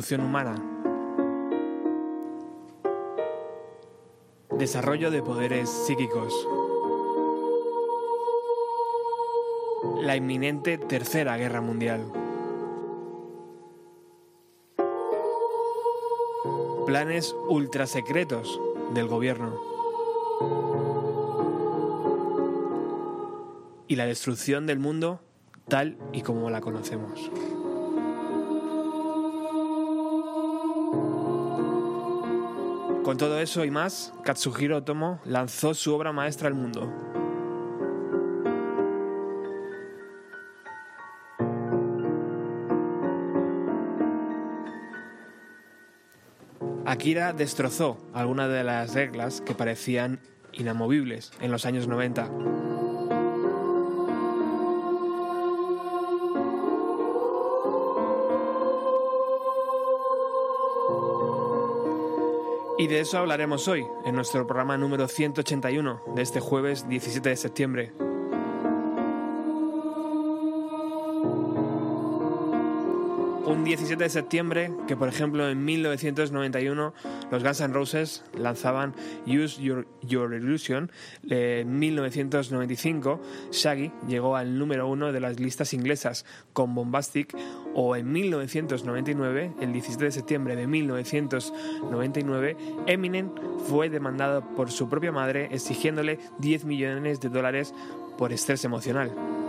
Evolución humana. Desarrollo de poderes psíquicos. La inminente Tercera Guerra Mundial. Planes ultrasecretos del gobierno. Y la destrucción del mundo tal y como la conocemos. Con todo eso y más, Katsuhiro Otomo lanzó su obra maestra al mundo. Akira destrozó algunas de las reglas que parecían inamovibles en los años 90. Y de eso hablaremos hoy, en nuestro programa número 181 de este jueves 17 de septiembre. Un 17 de septiembre que, por ejemplo, en 1991 los Guns N' Roses lanzaban Use Your, Your Illusion. En 1995 Shaggy llegó al número uno de las listas inglesas con Bombastic. O en 1999, el 17 de septiembre de 1999, Eminem fue demandado por su propia madre exigiéndole 10 millones de dólares por estrés emocional.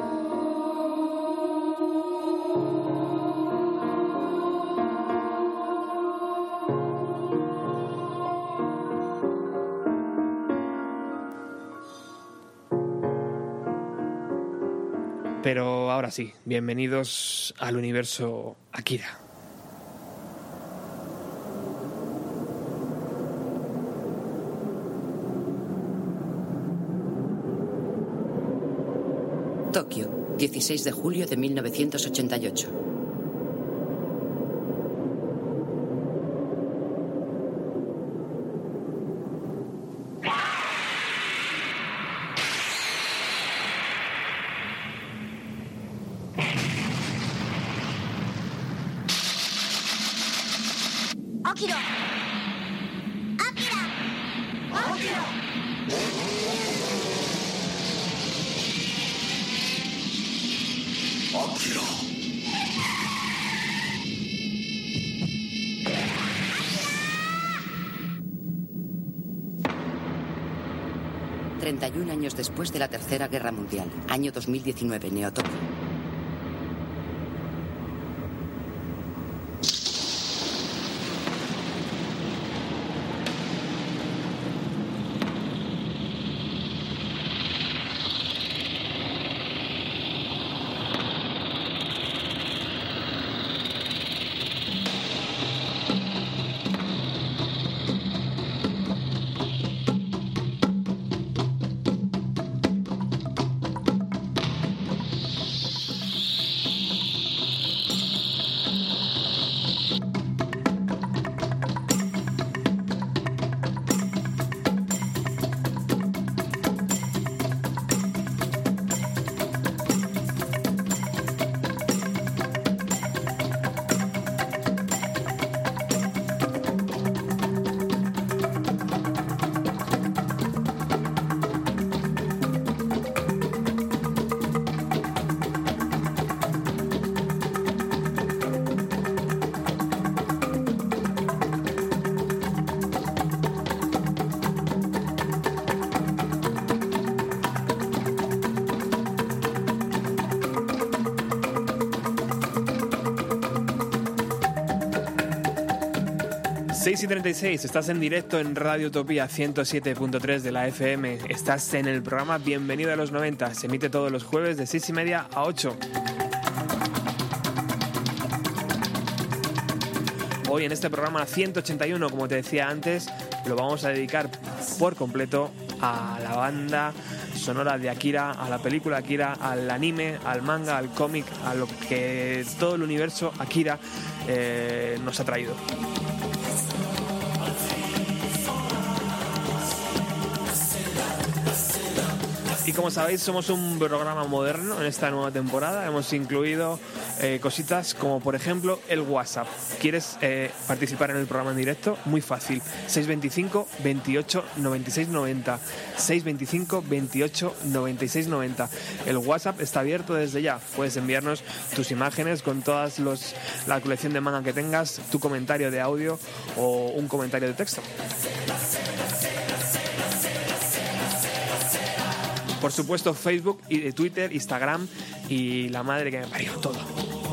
Sí, bienvenidos al universo Akira. Tokio, 16 de julio de 1988. La Tercera Guerra Mundial, año 2019, Neotokio. y 36, estás en directo en Radio Utopía 107.3 de la FM. Estás en el programa Bienvenido a los 90. Se emite todos los jueves de 6 y media a 8. Hoy en este programa 181, como te decía antes, lo vamos a dedicar por completo a la banda sonora de Akira, a la película Akira, al anime, al manga, al cómic, a lo que todo el universo Akira eh, nos ha traído. Y como sabéis, somos un programa moderno en esta nueva temporada. Hemos incluido eh, cositas como, por ejemplo, el WhatsApp. ¿Quieres eh, participar en el programa en directo? Muy fácil. 625 28 96 90. 625 28 96 90. El WhatsApp está abierto desde ya. Puedes enviarnos tus imágenes con todas los, la colección de manga que tengas, tu comentario de audio o un comentario de texto. Por supuesto, Facebook, y Twitter, Instagram y la madre que me parió todo.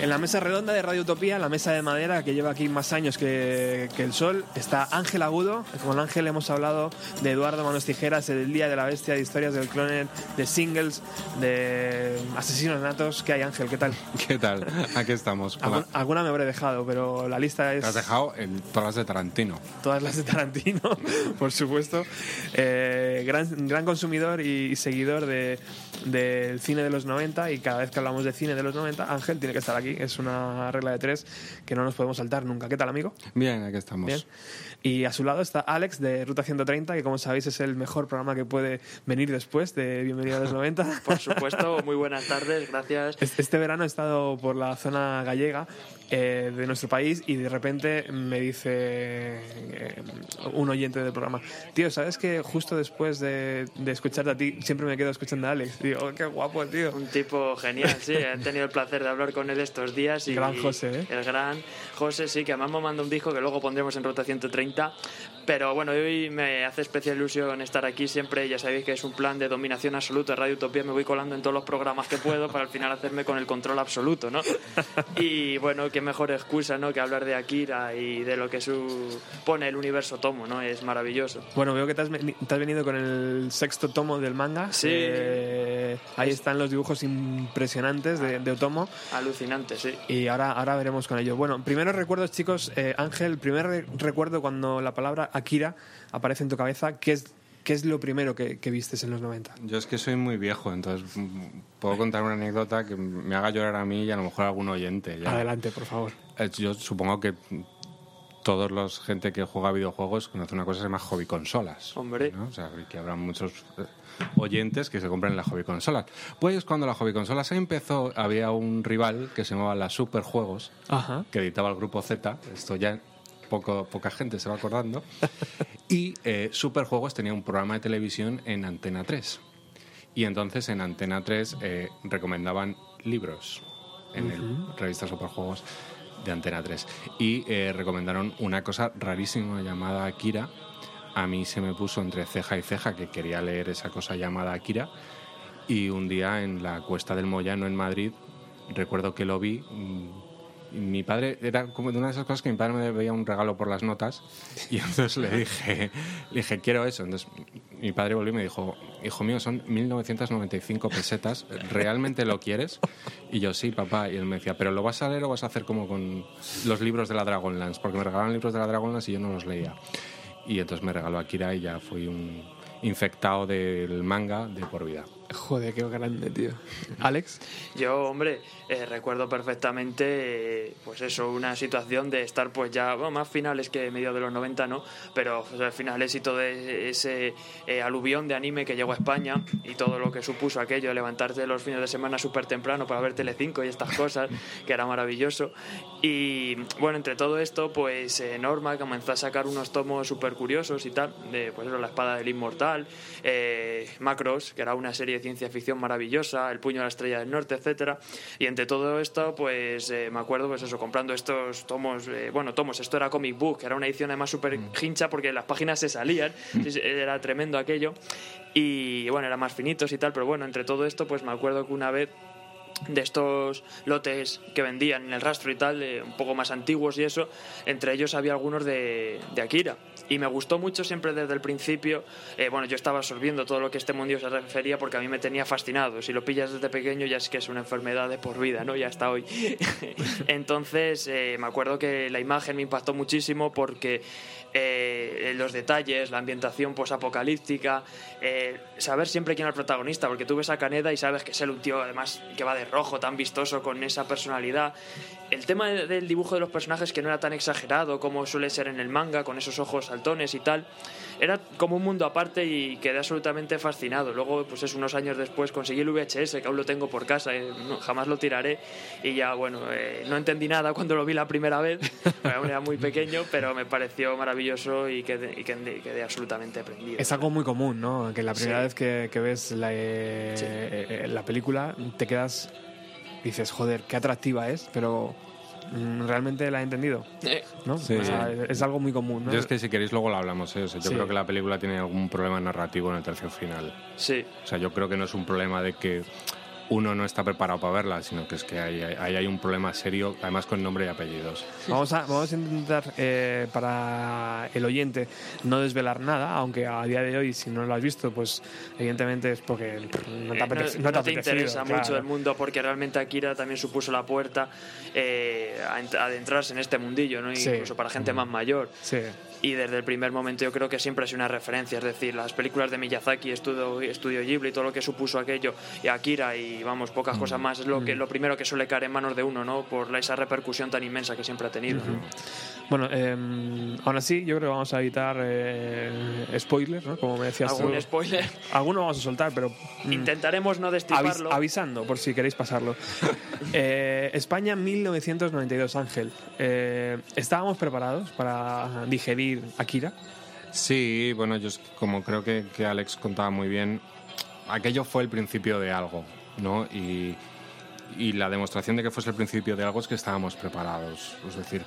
En la mesa redonda de Radio Utopía, la mesa de madera que lleva aquí más años que, el sol, está Ángel Agudo. Con Ángel hemos hablado de Eduardo Manos Tijeras, del Día de la Bestia, de historias del cloner, de singles, de asesinos natos. ¿Qué hay, Ángel? ¿Qué tal? ¿Qué tal? Aquí estamos. alguna me habré dejado, pero la lista es... Te has dejado en todas las de Tarantino. Todas las de Tarantino, por supuesto. Eh, gran, gran consumidor y, seguidor del cine de los 90 y cada vez que hablamos de cine de los 90, Ángel tiene que estar aquí es una regla de tres que no nos podemos saltar nunca. ¿Qué tal, amigo? Bien, aquí estamos. Bien. Y a su lado está Alex de Ruta 130, que como sabéis es el mejor programa que puede venir después de Bienvenido a los 90. Por supuesto, muy buenas tardes, gracias. Este verano he estado por la zona gallega eh, de nuestro país y de repente me dice eh, un oyente del programa, tío, ¿sabes que justo después de, escucharte a ti siempre me quedo escuchando a Alex? Digo, oh, qué guapo, tío. Un tipo genial, sí, he tenido el placer de hablar con él estos días. Y, el gran José, ¿eh? El gran José, sí, que además me manda un disco que luego pondremos en Ruta 130. Pero bueno, hoy me hace especial ilusión estar aquí siempre. Ya sabéis que es un plan de dominación absoluta. Radio Utopía me voy colando en todos los programas que puedo para al final hacerme con el control absoluto, ¿no? Y bueno, qué mejor excusa, ¿no? Que hablar de Akira y de lo que supone el universo Tomo, ¿no? Es maravilloso. Bueno, veo que te has, venido con el sexto tomo del manga. Sí. Eh, ahí están los dibujos impresionantes de, de Otomo. Alucinante, sí. Y ahora, ahora veremos con ello. Bueno, primeros recuerdos, chicos. Eh, Ángel, primer recuerdo cuando la palabra Akira aparece en tu cabeza, ¿qué es, qué es lo primero que, que vistes en los 90? Yo es que soy muy viejo, entonces mm, puedo contar una anécdota que me haga llorar a mí y a lo mejor a algún oyente. Adelante, por favor. Eh, yo supongo que todos los gente que juega videojuegos conoce una cosa que se llama hobby consolas. Hombre. O sea, que habrá muchos eh, oyentes que se compren la hobby consolas. Pues cuando la hobby consolas empezó, había un rival que se llamaba la Super Juegos, que editaba el grupo Z. Esto ya poco, poca gente se va acordando. y eh, Superjuegos tenía un programa de televisión en Antena 3. Y entonces en Antena 3 eh, recomendaban libros en el revista Superjuegos. de Antena 3. Y eh, recomendaron una cosa rarísima llamada Akira. A mí se me puso entre ceja y ceja que quería leer esa cosa llamada Akira. Y un día en la Cuesta del Moyano en Madrid, recuerdo que lo vi. Y Mi padre era como una de esas cosas que mi padre me veía un regalo por las notas y entonces le dije, le dije quiero eso. Entonces mi padre volvió y me dijo, hijo mío, son 1995 pesetas, ¿realmente lo quieres? Y yo, sí, papá. Y él me decía, ¿pero lo vas a leer o vas a hacer como con los libros de la Dragonlance? Porque me regalaban libros de la Dragonlance y yo no los leía. Y entonces me regaló Akira y ya fui un infectado del manga de por vida. Joder, qué grande, tío. Alex. Yo, hombre, eh, recuerdo perfectamente, eh, pues eso, una situación de estar pues ya, bueno, más finales que medio de los 90, ¿no? Pero pues, al final el éxito de ese eh, aluvión de anime que llegó a España y todo lo que supuso aquello, levantarte los fines de semana súper temprano para ver Telecinco y estas cosas, que era maravilloso. Y bueno, entre todo esto, pues eh, Norma comenzó a sacar unos tomos súper curiosos y tal, de pues eso, La espada del inmortal, eh, Macros, que era una serie de ciencia ficción maravillosa, El puño de la estrella del norte, etcétera. Y entre todo esto, pues eh, me acuerdo, pues eso, comprando estos tomos, eh, bueno, tomos, esto era comic book, era una edición además súper hincha porque las páginas se salían, era tremendo aquello. Y bueno, eran más finitos y tal, pero bueno, entre todo esto, pues me acuerdo que una vez de estos lotes que vendían en el rastro y tal, eh, un poco más antiguos y eso, entre ellos había algunos de, de Akira. Y me gustó mucho siempre desde el principio. eh, bueno, yo estaba absorbiendo todo lo que este mundo se refería porque a mí me tenía fascinado. Si lo pillas desde pequeño ya es que es una enfermedad de por vida, ¿no? Ya hasta hoy. Entonces, eh, me acuerdo que la imagen me impactó muchísimo porque eh, los detalles, la ambientación posapocalíptica, eh, saber siempre quién es el protagonista, porque tú ves a Caneda y sabes que es él un tío además que va de rojo, tan vistoso, con esa personalidad. El tema de- del dibujo de los personajes que no era tan exagerado como suele ser en el manga, con esos ojos saltones y tal, era como un mundo aparte y quedé absolutamente fascinado. Luego, pues es unos años después conseguí el VHS, que aún lo tengo por casa, eh, no- jamás lo tiraré y ya, bueno, eh, no entendí nada cuando lo vi la primera vez, aún era muy pequeño, pero me pareció maravilloso y quedé, y quedé, quedé absolutamente prendido. Es algo muy común, ¿no? Que la primera Sí. vez que, que ves la, eh, Sí. eh, la película te quedas. Dices, joder, qué atractiva es, pero realmente la he entendido, Eh, ¿no? Sí. O sea, es, es algo muy común, ¿no? Yo es que si queréis luego lo hablamos. ¿eh? O sea, yo Sí. creo que la película tiene algún problema narrativo en el tercio final. sí, O sea, yo creo que no es un problema de que uno no está preparado para verla, sino que es que ahí hay, un problema serio, además con nombre y apellidos. Vamos a, vamos a intentar, eh, para el oyente, no desvelar nada, aunque a día de hoy, si no lo has visto, pues evidentemente es porque no te, Eh, apetece- no, no te no interesa claro. mucho el mundo porque realmente Akira también supuso la puerta eh, a ent- a adentrarse en este mundillo, ¿no? Sí. incluso para gente más mayor. Sí. Y desde el primer momento yo creo que siempre es una referencia, es decir, las películas de Miyazaki, Estudio, Estudio Ghibli, todo lo que supuso aquello, y Akira y vamos, pocas Mm. cosas más, es lo, que, lo primero que suele caer en manos de uno, ¿no? Por esa repercusión tan inmensa que siempre ha tenido. ¿no? Bueno, eh, aún así, yo creo que vamos a evitar eh, spoilers, ¿no? Como me decías ¿Algún tú. spoiler? Alguno vamos a soltar, pero mm, Intentaremos no avis- destriparlo. avisando, por si queréis pasarlo. Eh, España 1992, Ángel. Eh, ¿Estábamos preparados para digerir Akira? Sí, bueno, yo como creo que, que Alex contaba muy bien, aquello fue el principio de algo, ¿no? Y, y la demostración de que fuese el principio de algo es que estábamos preparados. Es decir,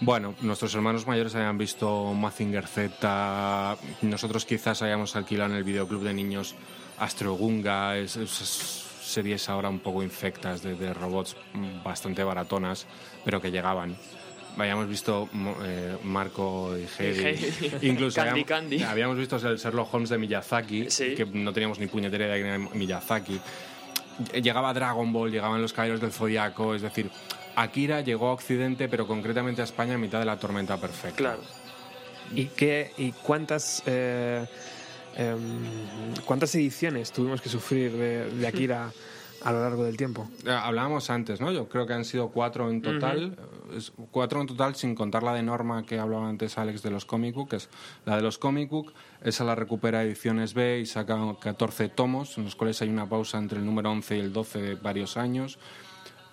bueno, nuestros hermanos mayores habían visto Mazinger Z, nosotros quizás hayamos alquilado en el videoclub de niños Astro Gunga, es- esas series ahora un poco infectas de, de robots bastante baratonas, pero que llegaban. Habíamos visto mo- eh, Marco y Heidi. Incluso Candy, habíamos, Candy. habíamos visto el Sherlock Holmes de Miyazaki, Sí. que no teníamos ni puñetera idea de que era Miyazaki. Llegaba Dragon Ball, llegaban los Caballeros del Zodiaco, es decir, Akira llegó a Occidente, pero concretamente a España en mitad de la tormenta perfecta. Claro. ¿Y, qué, y cuántas, eh, em, cuántas ediciones tuvimos que sufrir de, de Akira a lo largo del tiempo? Eh, Hablábamos antes, ¿no? Yo creo que han sido cuatro en total. Cuatro en total, sin contar la de Norma que hablaba antes Alex de los comic book. que es la de los comic book, esa la recupera Ediciones B y saca 14 tomos, en los cuales hay una pausa entre el número 11 y el 12 de varios años.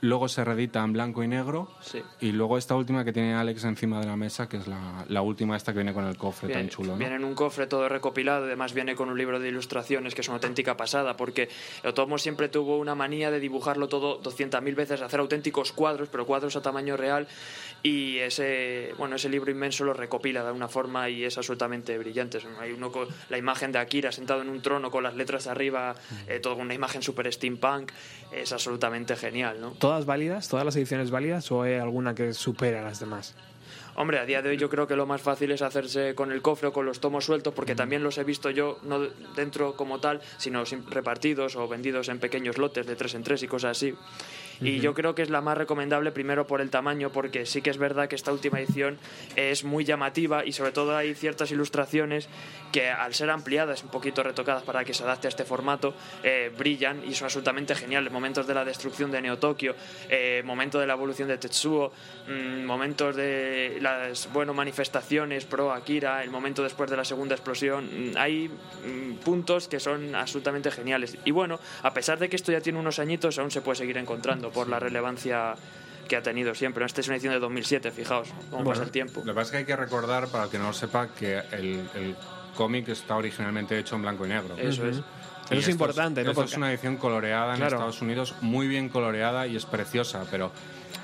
Luego se reedita en blanco y negro. Sí. Y luego esta última que tiene Alex encima de la mesa, que es la, la última esta que viene con el cofre Viene, tan chulo. ¿no? viene en un cofre todo recopilado, además viene con un libro de ilustraciones que es una auténtica pasada, porque Otomo siempre tuvo una manía de dibujarlo todo 200.000 veces, hacer auténticos cuadros, pero cuadros a tamaño real, y ese, bueno, ese libro inmenso lo recopila de una forma y es absolutamente brillante. Hay uno con la imagen de Akira sentado en un trono con las letras arriba, eh, una imagen super steampunk, es absolutamente genial, ¿no? ¿Todas válidas? ¿Todas las ediciones válidas o hay alguna que supera a las demás? Hombre, a día de hoy yo creo que lo más fácil es hacerse con el cofre o con los tomos sueltos, porque también los he visto yo, no dentro como tal, sino repartidos o vendidos en pequeños lotes de tres en tres y cosas así. Y yo creo que es la más recomendable primero por el tamaño, porque sí que es verdad que esta última edición es muy llamativa y sobre todo hay ciertas ilustraciones que al ser ampliadas, un poquito retocadas para que se adapte a este formato, eh, brillan y son absolutamente geniales. Momentos de la destrucción de Neo Tokio, eh, momento de la evolución de Tetsuo, mm, momentos de las bueno, manifestaciones pro Akira, el momento después de la segunda explosión. Mm, Hay mm, puntos que son absolutamente geniales. Y bueno, a pesar de que esto ya tiene unos añitos, aún se puede seguir encontrando por la relevancia que ha tenido siempre. Esta es una edición de 2007, fijaos cómo pasa el tiempo. Lo que pasa es que hay que recordar, para el que no lo sepa, que el, el cómic está originalmente hecho en blanco y negro. Eso es. Eso Y es esto importante, ¿no? esto Porque- es una edición coloreada en Claro. Estados Unidos, muy bien coloreada y es preciosa, pero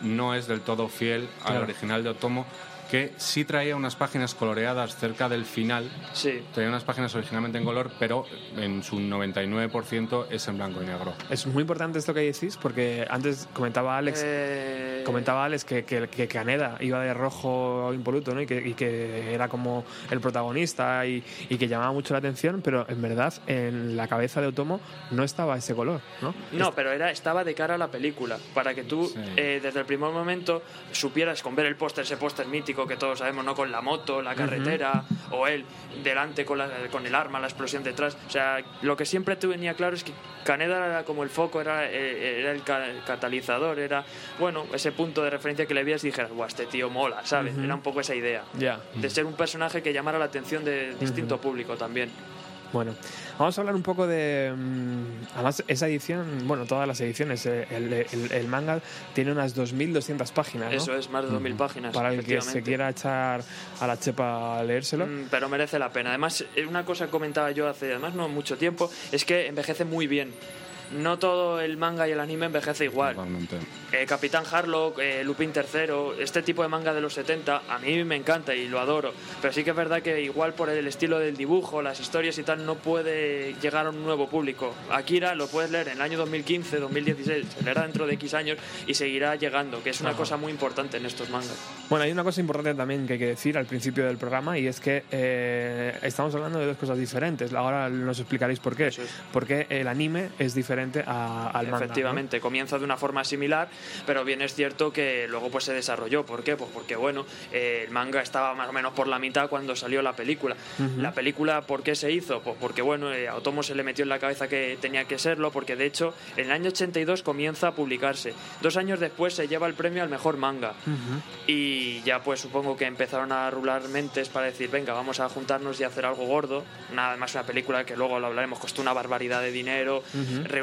no es del todo fiel al Claro. original de Otomo, que sí traía unas páginas coloreadas cerca del final. Sí. Traía unas páginas originalmente en color, pero en su 99% es en blanco y negro. Es muy importante esto que decís porque antes comentaba Alex, Eh, comentaba Alex que, que, que Caneda iba de rojo impoluto ¿no? y, que, y que era como el protagonista y, y que llamaba mucho la atención, pero en verdad en la cabeza de Otomo no estaba ese color. ¿no? No, pero era, estaba de cara a la película, para que tú Sí. eh, desde el primer momento supieras con ver el póster, ese póster mítico que todos sabemos, ¿no? Con la moto, la carretera, o él delante con, la- con el arma, la explosión detrás. O sea, lo que siempre te venía claro es que Caneda era como el foco, era, eh, era el, ca- el catalizador, era, bueno, ese punto de referencia que le veías y dijeras, guau, este tío mola, ¿sabes? Era un poco esa idea. Ya. De ser un personaje que llamara la atención de distinto público también. Bueno, vamos a hablar un poco de. mm, Además, esa edición, bueno, todas las ediciones, eh, el, el- el manga tiene unas 2.200 páginas. ¿no? Eso es, más de 2.000 páginas. Para el que se quiera echar a la chepa a leérselo. Mm, pero merece la pena. Además, eh, una cosa que comentaba yo hace además no mucho tiempo es que envejece muy bien. No todo el manga y el anime envejece igual. Eh, Capitán Harlock, eh, Lupin III, este tipo de manga de los 70, a mí me encanta y lo adoro. Pero sí que es verdad que igual por el estilo del dibujo, las historias y tal, no puede llegar a un nuevo público. Akira lo puedes leer en el año 2015, 2016, se leerá dentro de X años y seguirá llegando, que es una cosa muy importante en estos mangas. Bueno, hay una cosa importante también que hay que decir al principio del programa y es que eh, estamos hablando de dos cosas diferentes. Ahora nos explicaréis por qué. Es. Porque el anime es diferente a- al manga. ¿no? Efectivamente, comienza de una forma similar, pero bien es cierto que luego pues se desarrolló. ¿Por qué? Pues porque bueno, eh, el manga estaba más o menos por la mitad cuando salió la película. La película, ¿por qué se hizo? Pues porque bueno, eh, a Otomo se le metió en la cabeza que tenía que serlo, porque de hecho en el año 82 comienza a publicarse. Dos años después se lleva el premio al mejor manga. Y ya pues supongo que empezaron a rular mentes para decir, venga, vamos a juntarnos y hacer algo gordo. Nada más una película que luego lo hablaremos, costó una barbaridad de dinero,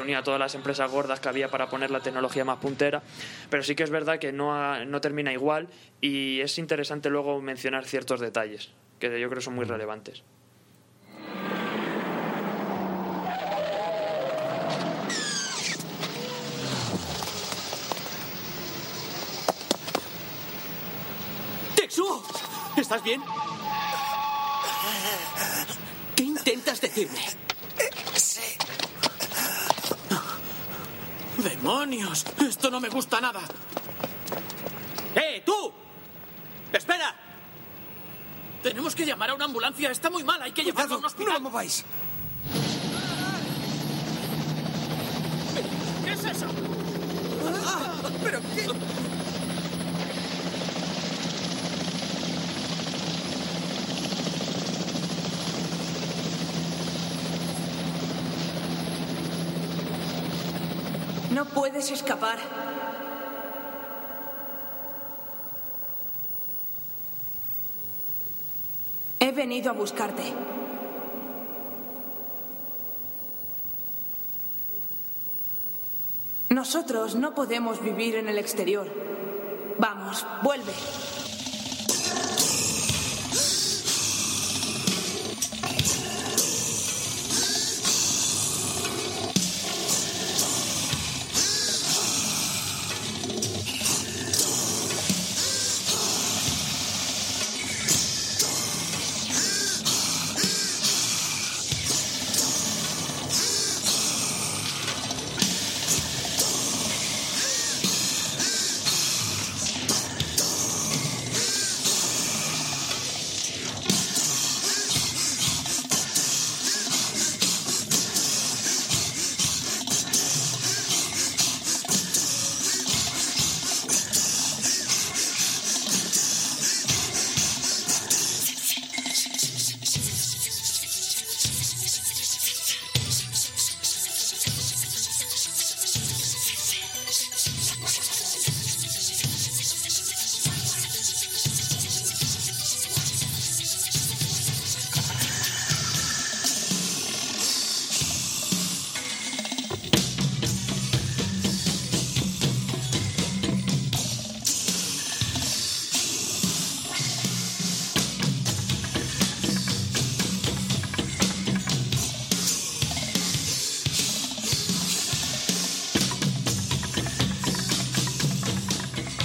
reunía a todas las empresas gordas que había para poner la tecnología más puntera. Pero sí que es verdad que no, ha- no termina igual y es interesante luego mencionar ciertos detalles que yo creo son muy relevantes. ¡Tetsuo! ¿Estás bien? ¿Qué intentas decirme? ¡Demonios! Esto no me gusta nada. ¡Eh, tú! ¡Espera! Tenemos que llamar a una ambulancia. Está muy mal. Hay que llevarlo a un no hospital. lo mováis. ¿Qué es eso? Ah, ¿Pero qué? Puedes escapar. He venido a buscarte. Nosotros no podemos vivir en el exterior. Vamos, vuelve.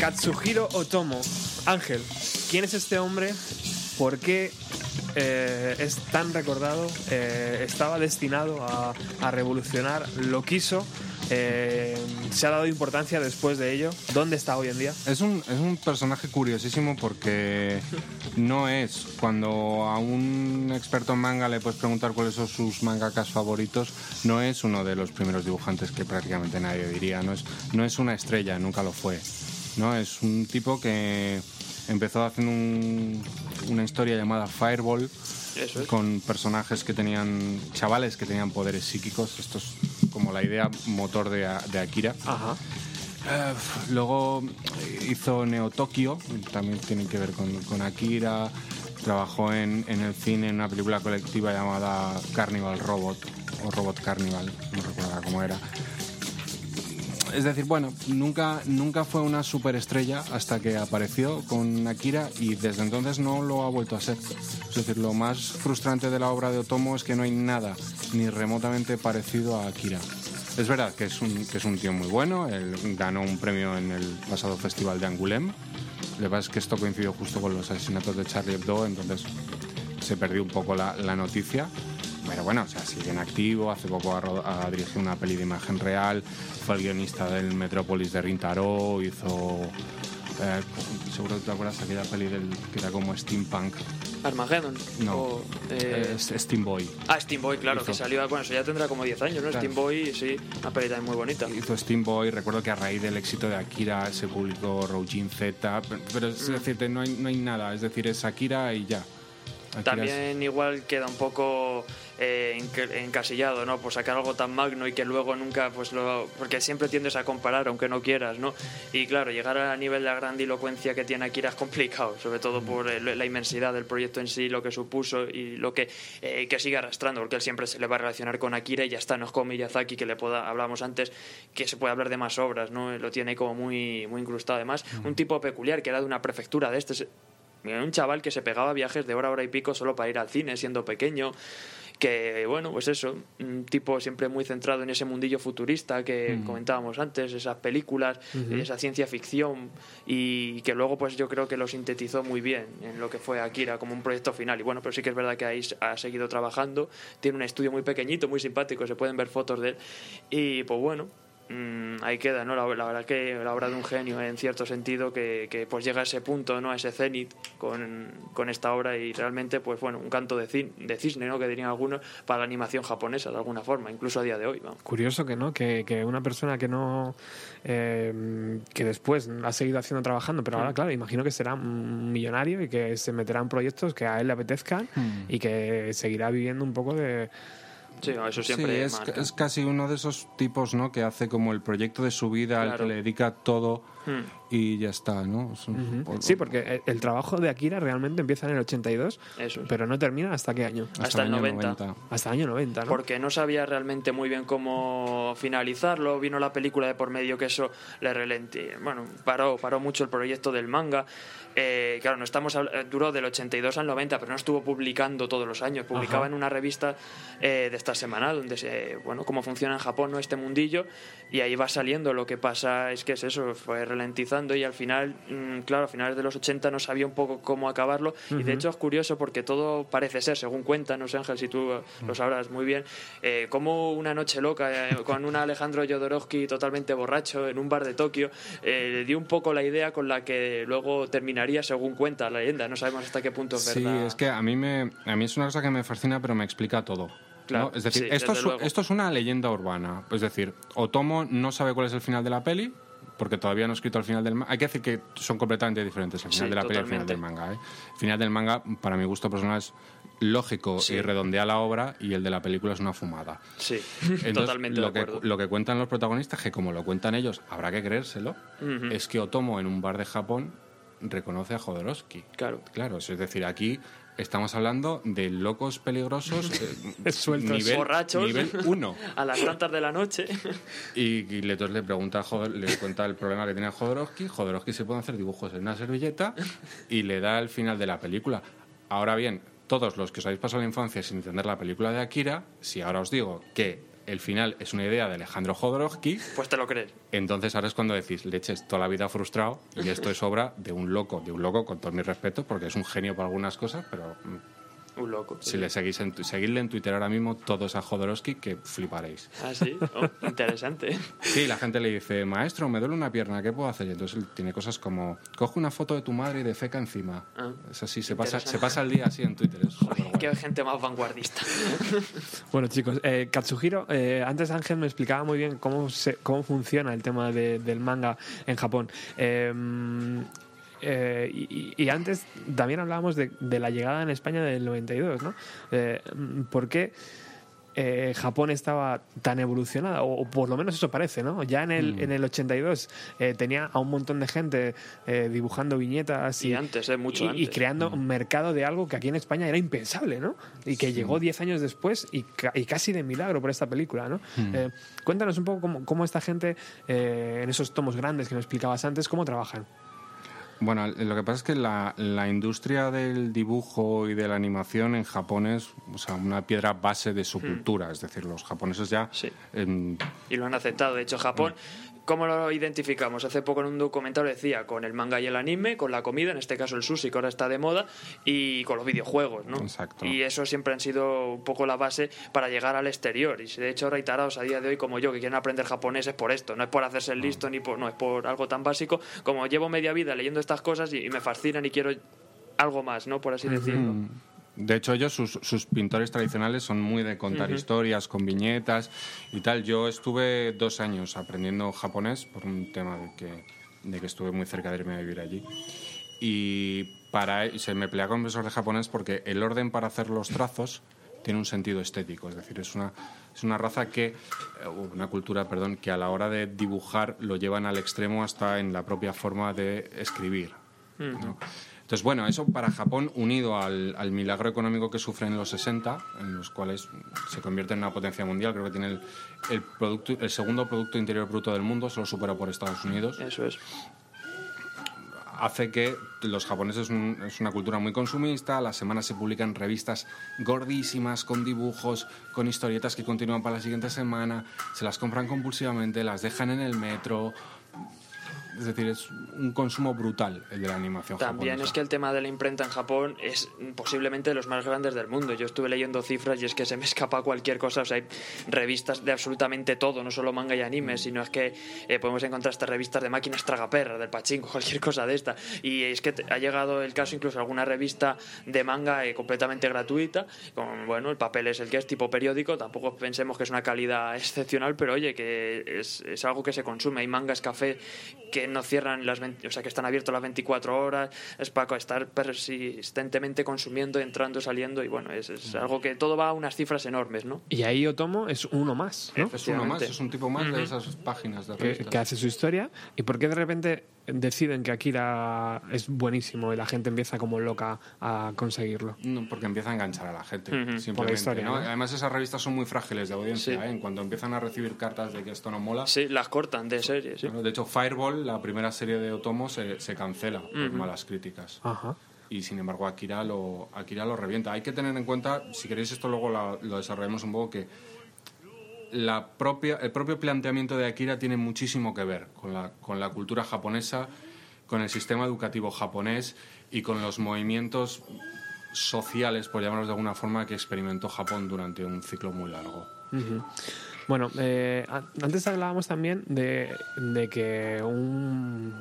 Katsuhiro Otomo. Ángel, ¿quién es este hombre? ¿Por qué eh, es tan recordado? Eh, estaba destinado a, revolucionar, lo quiso. Eh, ¿Se ha dado importancia después de ello? ¿Dónde está hoy en día? Es un, es un personaje curiosísimo porque no es cuando a un experto en manga le puedes preguntar cuáles son sus mangakas favoritos, no es uno de los primeros dibujantes que prácticamente nadie diría, no es, no es una estrella, nunca lo fue. ¿No? Es un tipo que empezó haciendo un, una historia llamada Fireball Eso es. con personajes que tenían, chavales que tenían poderes psíquicos. Esto es como la idea motor de, de Akira. Ajá. Eh, luego hizo Neo Tokyo, también tiene que ver con, con Akira. Trabajó en, en, el cine en una película colectiva llamada Carnival Robot, o Robot Carnival, no recuerdo cómo era. Es decir, bueno, nunca, nunca fue una superestrella hasta que apareció con Akira y desde entonces no lo ha vuelto a ser. Es decir, lo más frustrante de la obra de Otomo es que no hay nada ni remotamente parecido a Akira. Es verdad que es un, que es un tío muy bueno, él ganó un premio en el pasado festival de Angoulême. Lo que pasa es que esto coincidió justo con los asesinatos de Charlie Hebdo, entonces se perdió un poco la, la noticia. Pero bueno, o sea, sigue en activo, hace poco ha, ha, dirigido una peli de imagen real, fue el guionista del Metrópolis de Rintaro, hizo... Eh, seguro que te acuerdas aquella peli del, que era como steampunk. Armageddon. No, o, eh... Steam Boy. Ah, Steam Boy, claro, hizo. que salió, bueno, eso ya tendrá como 10 años, ¿no? Claro. Steam Boy, sí, una peli también muy bonita. Hizo Steam Boy, recuerdo que a raíz del éxito de Akira se publicó Roujin Z, pero es mm. decir, no hay, no hay nada, es decir, es Akira y ya. También igual queda un poco eh, encasillado, ¿no? Por sacar algo tan magno y que luego nunca, pues lo. Porque siempre tiendes a comparar, aunque no quieras, ¿no? Y claro, llegar a nivel de la grandilocuencia que tiene Akira es complicado, sobre todo por el, la inmensidad del proyecto en sí, lo que supuso y lo que, eh, que sigue arrastrando, porque él siempre se le va a relacionar con Akira y ya está, no es como Miyazaki, que le pueda, hablamos antes, que se puede hablar de más obras, ¿no? Lo tiene como muy, muy incrustado. Además, un tipo peculiar que era de una prefectura de este. Un chaval que se pegaba viajes de hora, hora y pico solo para ir al cine, siendo pequeño que bueno, pues eso, un tipo siempre muy centrado en ese mundillo futurista que uh -huh. comentábamos antes, esas películas, uh -huh. esa ciencia ficción y que luego pues yo creo que lo sintetizó muy bien en lo que fue Akira como un proyecto final y bueno, pero sí que es verdad que ahí ha seguido trabajando, tiene un estudio muy pequeñito, muy simpático, se pueden ver fotos de él y pues bueno, mmm, ahí queda, ¿no? La, la, verdad que la obra de un genio en cierto sentido que, que pues llega a ese punto, ¿no? A ese cenit con, con, esta obra y realmente, pues bueno, un canto de, cin, de cisne, ¿no? Que dirían algunos para la animación japonesa de alguna forma, incluso a día de hoy. ¿no? Curioso que no, que, que una persona que no, eh, que después ha seguido haciendo trabajando, pero ahora, claro, imagino que será un millonario y que se meterá en proyectos que a él le apetezcan mm. y que seguirá viviendo un poco de Sí, eso siempre sí, es, es, casi uno de esos tipos ¿no? que hace como el proyecto de su vida claro. al que le dedica todo. Hmm. y ya está, ¿no? Sí, porque el trabajo de Akira realmente empieza en el 82, pero no termina hasta qué año? Hasta, el 90. Hasta el año 90, ¿no? Porque no sabía realmente muy bien cómo finalizarlo, vino la película de por medio que eso le relente. Bueno, paró, paró mucho el proyecto del manga. Eh, claro, no estamos eh, duró del 82 al 90, pero no estuvo publicando todos los años. Publicaba en una revista eh, de esta semana, donde se, bueno, cómo funciona en Japón ¿no? este mundillo, y ahí va saliendo. Lo que pasa es que es eso, fue ralentizando y al final, mm, claro, a finales de los 80 no sabía un poco cómo acabarlo. Y de hecho es curioso porque todo parece ser, según cuentan, no sé Ángel, si tú lo sabrás muy bien, como una noche loca con un Alejandro Jodorowsky totalmente borracho en un bar de Tokio, le dio un poco la idea con la que luego terminaría según cuenta la leyenda. No sabemos hasta qué punto es verdad. Sí, es que a mí, me, a mí es una cosa que me fascina, pero me explica todo. Es decir, esto, es, esto es una leyenda urbana. Es decir, Otomo no sabe cuál es el final de la peli, porque todavía no ha escrito el final del manga. Hay que decir que son completamente diferentes el final de la peli y el final del manga. ¿eh? El final del manga, para mi gusto personal, es lógico y redondea la obra y el de la película es una fumada. Sí, totalmente lo de acuerdo. Que, lo que cuentan los protagonistas, que como lo cuentan ellos, habrá que creérselo, es que Otomo en un bar de Japón reconoce a Jodorowsky. Claro. Claro, es decir, aquí estamos hablando de locos peligrosos eh, sueltos. nivel, borrachos. nivel 1 a las tantas de la noche. Y, y le, le pregunta le cuenta el problema que tiene Jodorowsky. Jodorowsky se puede hacer dibujos en una servilleta y le da el final de la película. Ahora bien todos los que os habéis pasado la infancia sin entender la película de Akira si ahora os digo que el final es una idea de Alejandro Jodorowsky. Pues te lo crees. Entonces ahora es cuando decís, leches, toda la vida frustrado y esto es obra de un loco, de un loco con todo mi respeto, porque es un genio para algunas cosas, pero mm, un loco. Si le seguís en, seguidle en Twitter ahora mismo todos a Jodorowsky que fliparéis. Ah, sí, oh, interesante. sí, la gente le dice, maestro, me duele una pierna, ¿qué puedo hacer? Y entonces tiene cosas como, coge una foto de tu madre y de feca encima. Ah, es así, se pasa, se pasa el día así en Twitter. qué gente más vanguardista. bueno, chicos, eh, Katsuhiro, eh, antes Ángel me explicaba muy bien cómo, se, cómo funciona el tema del manga en Japón. Eh, eh, y, antes también hablábamos de, la llegada en España del 92, ¿no? Eh, ¿Por qué eh, Japón estaba tan evolucionada? O, por lo menos eso parece, ¿no? Ya en el, mm. en el 82 tenía a un montón de gente dibujando viñetas y, antes, mucho y, antes. y creando mm. un mercado de algo que aquí en España era impensable, ¿no? Y que llegó 10 años después y, casi de milagro por esta película, ¿no? Mm. cuéntanos un poco cómo, cómo esta gente en esos tomos grandes que nos explicabas antes, cómo trabajan. Bueno, lo que pasa es que la, industria del dibujo y de la animación en Japón es o sea, una piedra base de su hmm. cultura. Es decir, los japoneses ya... Sí. y lo han aceptado. De hecho, Japón ¿Cómo lo identificamos? Hace poco en un documental decía con el manga y el anime, con la comida, en este caso el sushi, que ahora está de moda, y con los videojuegos, ¿no? Exacto. Y eso siempre han sido un poco la base para llegar al exterior. Y de hecho, reiterados a día de hoy como yo, que quieren aprender japonés, es por esto. No es por hacerse el listo, ni por, no es por algo tan básico. Como llevo media vida leyendo estas cosas y, me fascinan y quiero algo más, ¿no? Por así decirlo. De hecho, ellos, sus, pintores tradicionales son muy de contar historias con viñetas y tal. Yo estuve dos años aprendiendo japonés por un tema de que, de que estuve muy cerca de irme a vivir allí. Y para, se me pelea con profesor de japonés porque el orden para hacer los trazos tiene un sentido estético. Es decir, es una, es una raza que, eh, una cultura, perdón, que a la hora de dibujar lo llevan al extremo hasta en la propia forma de escribir. Entonces, bueno, eso para Japón, unido al, milagro económico que sufre en los 60, en los cuales se convierte en una potencia mundial, creo que tiene el, producto, el segundo Producto Interior Bruto del mundo, solo supera por Estados Unidos. Eso es hace que los japoneses es, una cultura muy consumista, a la semana se publican revistas gordísimas con dibujos, con historietas que continúan para la siguiente semana, se las compran compulsivamente, las dejan en el metro, es decir, es un consumo brutal el de la animación También es que el tema de la imprenta en Japón es posiblemente de los más grandes del mundo. Yo estuve leyendo cifras y es que se me escapa cualquier cosa. O sea, hay revistas de absolutamente todo, no solo manga y anime, mm. sino es que eh, podemos encontrar estas revistas de máquinas tragaperras, del pachinko, cualquier cosa de esta. Y es que ha llegado el caso incluso alguna revista de manga eh, completamente gratuita. Con, bueno, el papel es el que es tipo periódico. Tampoco pensemos que es una calidad excepcional, pero oye, que es, es algo que se consume. Hay mangas, café que no cierran las o sea que están abiertos las 24 horas es para estar persistentemente consumiendo entrando saliendo y bueno es, es, algo que todo va a unas cifras enormes no y ahí Otomo es uno más ¿no? es uno más es un tipo más de esas páginas de que, que, hace su historia y por qué de repente deciden que Akira es buenísimo y la gente empieza como loca a conseguirlo? No, porque empieza a enganchar a la gente. Por la historia, ¿no? ¿no? Además, esas revistas son muy frágiles de audiencia. Sí. ¿eh? En cuanto empiezan a recibir cartas de que esto no mola. Sí, las cortan de serie, sí. Bueno, de hecho, Fireball, la primera serie de Otomo, se, se cancela por malas críticas. Ajá. Y sin embargo, Akira lo, Akira lo revienta. Hay que tener en cuenta, si queréis esto luego la- lo desarrollamos un poco, que la propia, el propio planteamiento de Akira tiene muchísimo que ver con la, con la cultura japonesa, con el sistema educativo japonés y con los movimientos sociales, por llamarlos de alguna forma, que experimentó Japón durante un ciclo muy largo. Bueno, eh, antes hablábamos también de, de que un,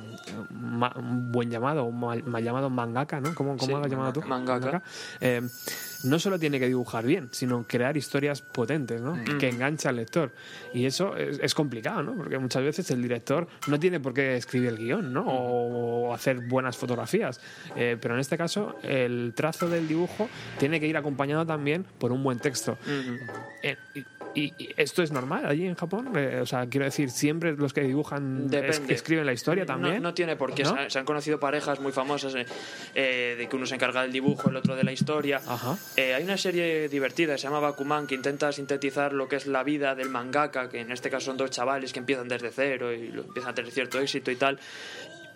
ma- un buen llamado, un mal, mal llamado mangaka, ¿no? ¿Cómo, cómo Sí, lo has llamado tú? mangaka. eh, no solo tiene que dibujar bien, sino crear historias potentes, ¿no? Mm. Que engancha al lector. Y eso es, es complicado, ¿no? Porque muchas veces el director no tiene por qué escribir el guion, ¿no? O, hacer buenas fotografías. Eh, pero en este caso, el trazo del dibujo tiene que ir acompañado también por un buen texto. Eh, y, esto es normal allí en Japón? Eh, o sea, quiero decir, siempre los que dibujan es- escriben la historia también. No, no tiene por qué. ¿No? Se, han, se han conocido parejas muy famosas eh, eh, de que uno se encarga del dibujo, el otro de la historia. Eh, hay una serie divertida, se llama Bakuman, que intenta sintetizar lo que es la vida del mangaka, que en este caso son dos chavales que empiezan desde cero y lo- empiezan a tener cierto éxito y tal.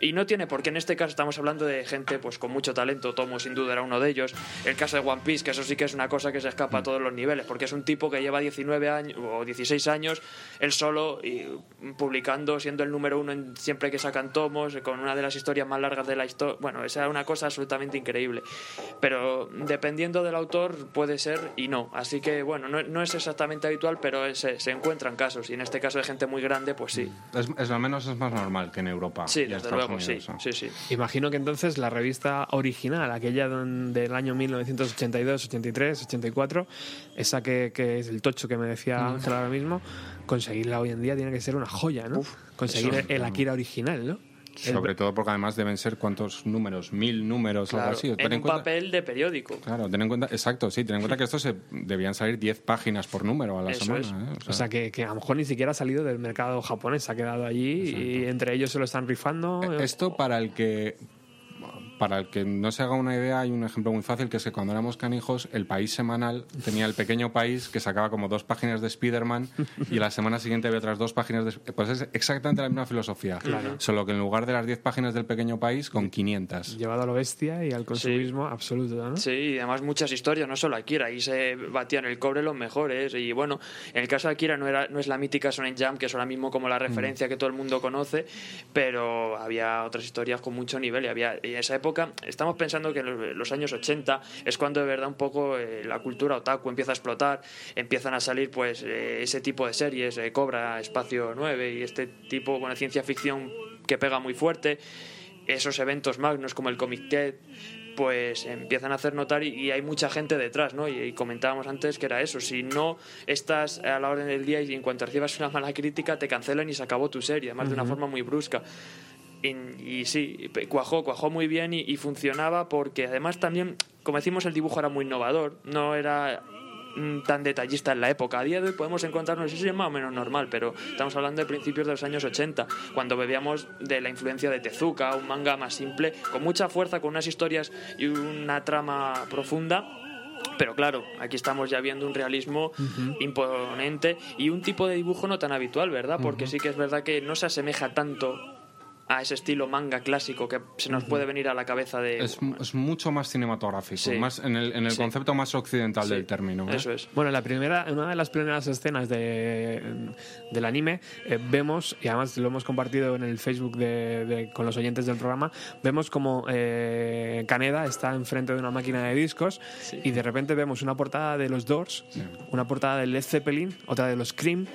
Y no tiene por qué, en este caso estamos hablando de gente pues con mucho talento, Tomo sin duda era uno de ellos. El caso de One Piece, que eso sí que es una cosa que se escapa a todos los niveles, porque es un tipo que lleva 19 años o 16 años, él solo, y publicando, siendo el número uno en- siempre que sacan tomos, con una de las historias más largas de la historia. Bueno, esa es una cosa absolutamente increíble. Pero dependiendo del autor puede ser y no. Así que bueno, no, no es exactamente habitual, pero se, se encuentran casos. Y en este caso de gente muy grande, pues sí. Es, es- al menos es más normal que en Europa. Sí, desde Estados sí, sí, sí. Imagino que entonces la revista original, aquella don- del año 1982, 83, 84, esa que, que es el tocho que me decía Mm. Ángel ahora mismo, conseguirla hoy en día tiene que ser una joya, ¿no? Conseguir eso- el Akira original, ¿no? Sobre todo porque además deben ser cuántos números, mil números o Claro, algo así. Ten en en un cuenta- papel de periódico. Claro, ten en cuenta, exacto, sí, ten en cuenta que estos se, debían salir 10 páginas por número a la Eso semana. es. ¿eh? O sea, que, que a lo mejor ni siquiera ha salido del mercado japonés, se ha quedado allí y entre ellos se lo están rifando. Eh, Esto para el que para el que no se haga una idea, hay un ejemplo muy fácil que es que cuando éramos canijos, el país semanal tenía el pequeño país que sacaba como dos páginas de Spider-Man y la semana siguiente había otras dos páginas de. Pues es exactamente la misma filosofía. Claro. Solo que en lugar de las 10 páginas del pequeño país, con 500. Llevado a lo bestia y al consumismo absoluto, ¿no? Sí, y además muchas historias, no solo Akira, ahí se batían el cobre los mejores. Y bueno, en el caso de Akira no, era, no es la mítica Shonen Jump, que es ahora mismo como la referencia que todo el mundo conoce, pero había otras historias con mucho nivel. Y, había, y en esa época, estamos pensando que en los, años 80 es cuando de verdad un poco eh, la cultura otaku empieza a explotar, empiezan a salir pues eh, ese tipo de series, eh, Cobra, Espacio 9 y este tipo, bueno, ciencia ficción que pega muy fuerte esos eventos magnos como el Comic Ted pues empiezan a hacer notar y, y hay mucha gente detrás, ¿no? Y, y comentábamos antes que era eso, si no estás a la orden del día y en cuanto recibas una mala crítica te cancelan y se acabó tu serie, además de una forma muy brusca. Y, sí, cuajó, cuajó muy bien y, y funcionaba porque además también, como decimos, el dibujo era muy innovador, no era mm, tan detallista en la época. A día de hoy podemos encontrarnos, eso es más o menos normal, pero estamos hablando de principios de los años 80, cuando bebíamos de la influencia de Tezuka, un manga más simple, con mucha fuerza, con unas historias y una trama profunda. Pero claro, aquí estamos ya viendo un realismo imponente y un tipo de dibujo no tan habitual, ¿verdad? Porque sí que es verdad que no se asemeja tanto a ese estilo manga clásico que se nos puede venir a la cabeza de... Es, es mucho más cinematográfico, Sí. más en el, en el Sí. concepto más occidental Sí, del término. ¿eh? Eso es. Bueno, la primera, en una de las primeras escenas de, del anime eh, vemos, y además lo hemos compartido en el Facebook de, de- con los oyentes del programa, vemos como eh, Kaneda está enfrente de una máquina de discos y de repente vemos una portada de los Doors, una portada del Led Zeppelin, otra de los Cream.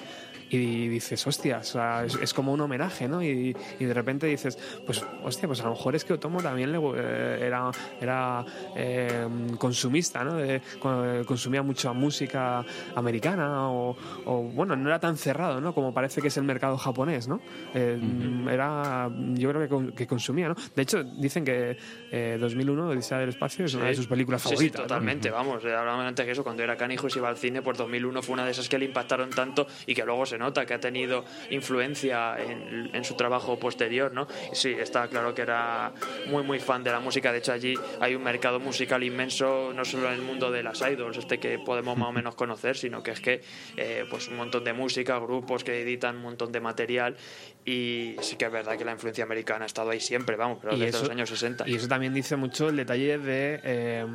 Y dices, hostia, o sea, es, es como un homenaje, ¿no? Y, y de repente dices, pues, hostia, pues a lo mejor es que Otomo también le, eh, era, era eh, consumista, ¿no? De- consumía mucha música americana o, o, bueno, no era tan cerrado, ¿no? Como parece que es el mercado japonés, ¿no? Eh, Era, yo creo que, que consumía, ¿no? De hecho, dicen que eh, 2001, Odisea del Espacio, es una de Sí. sus películas Sí, sí, favoritas. ¿no? totalmente, vamos. eh, Hablábamos antes que eso, cuando era canijo y se iba al cine, pues 2001 fue una de esas que le impactaron tanto y que luego se nota que ha tenido influencia en, su trabajo posterior, ¿no? Sí, está claro que era muy, muy fan de la música. De hecho, allí hay un mercado musical inmenso, no solo en el mundo de las idols, este que podemos más o menos conocer, sino que es que eh, pues un montón de música, grupos que editan un montón de material y sí que es verdad que la influencia americana ha estado ahí siempre, vamos, pero desde los años 60. Y eso también dice mucho el detalle de... Eh,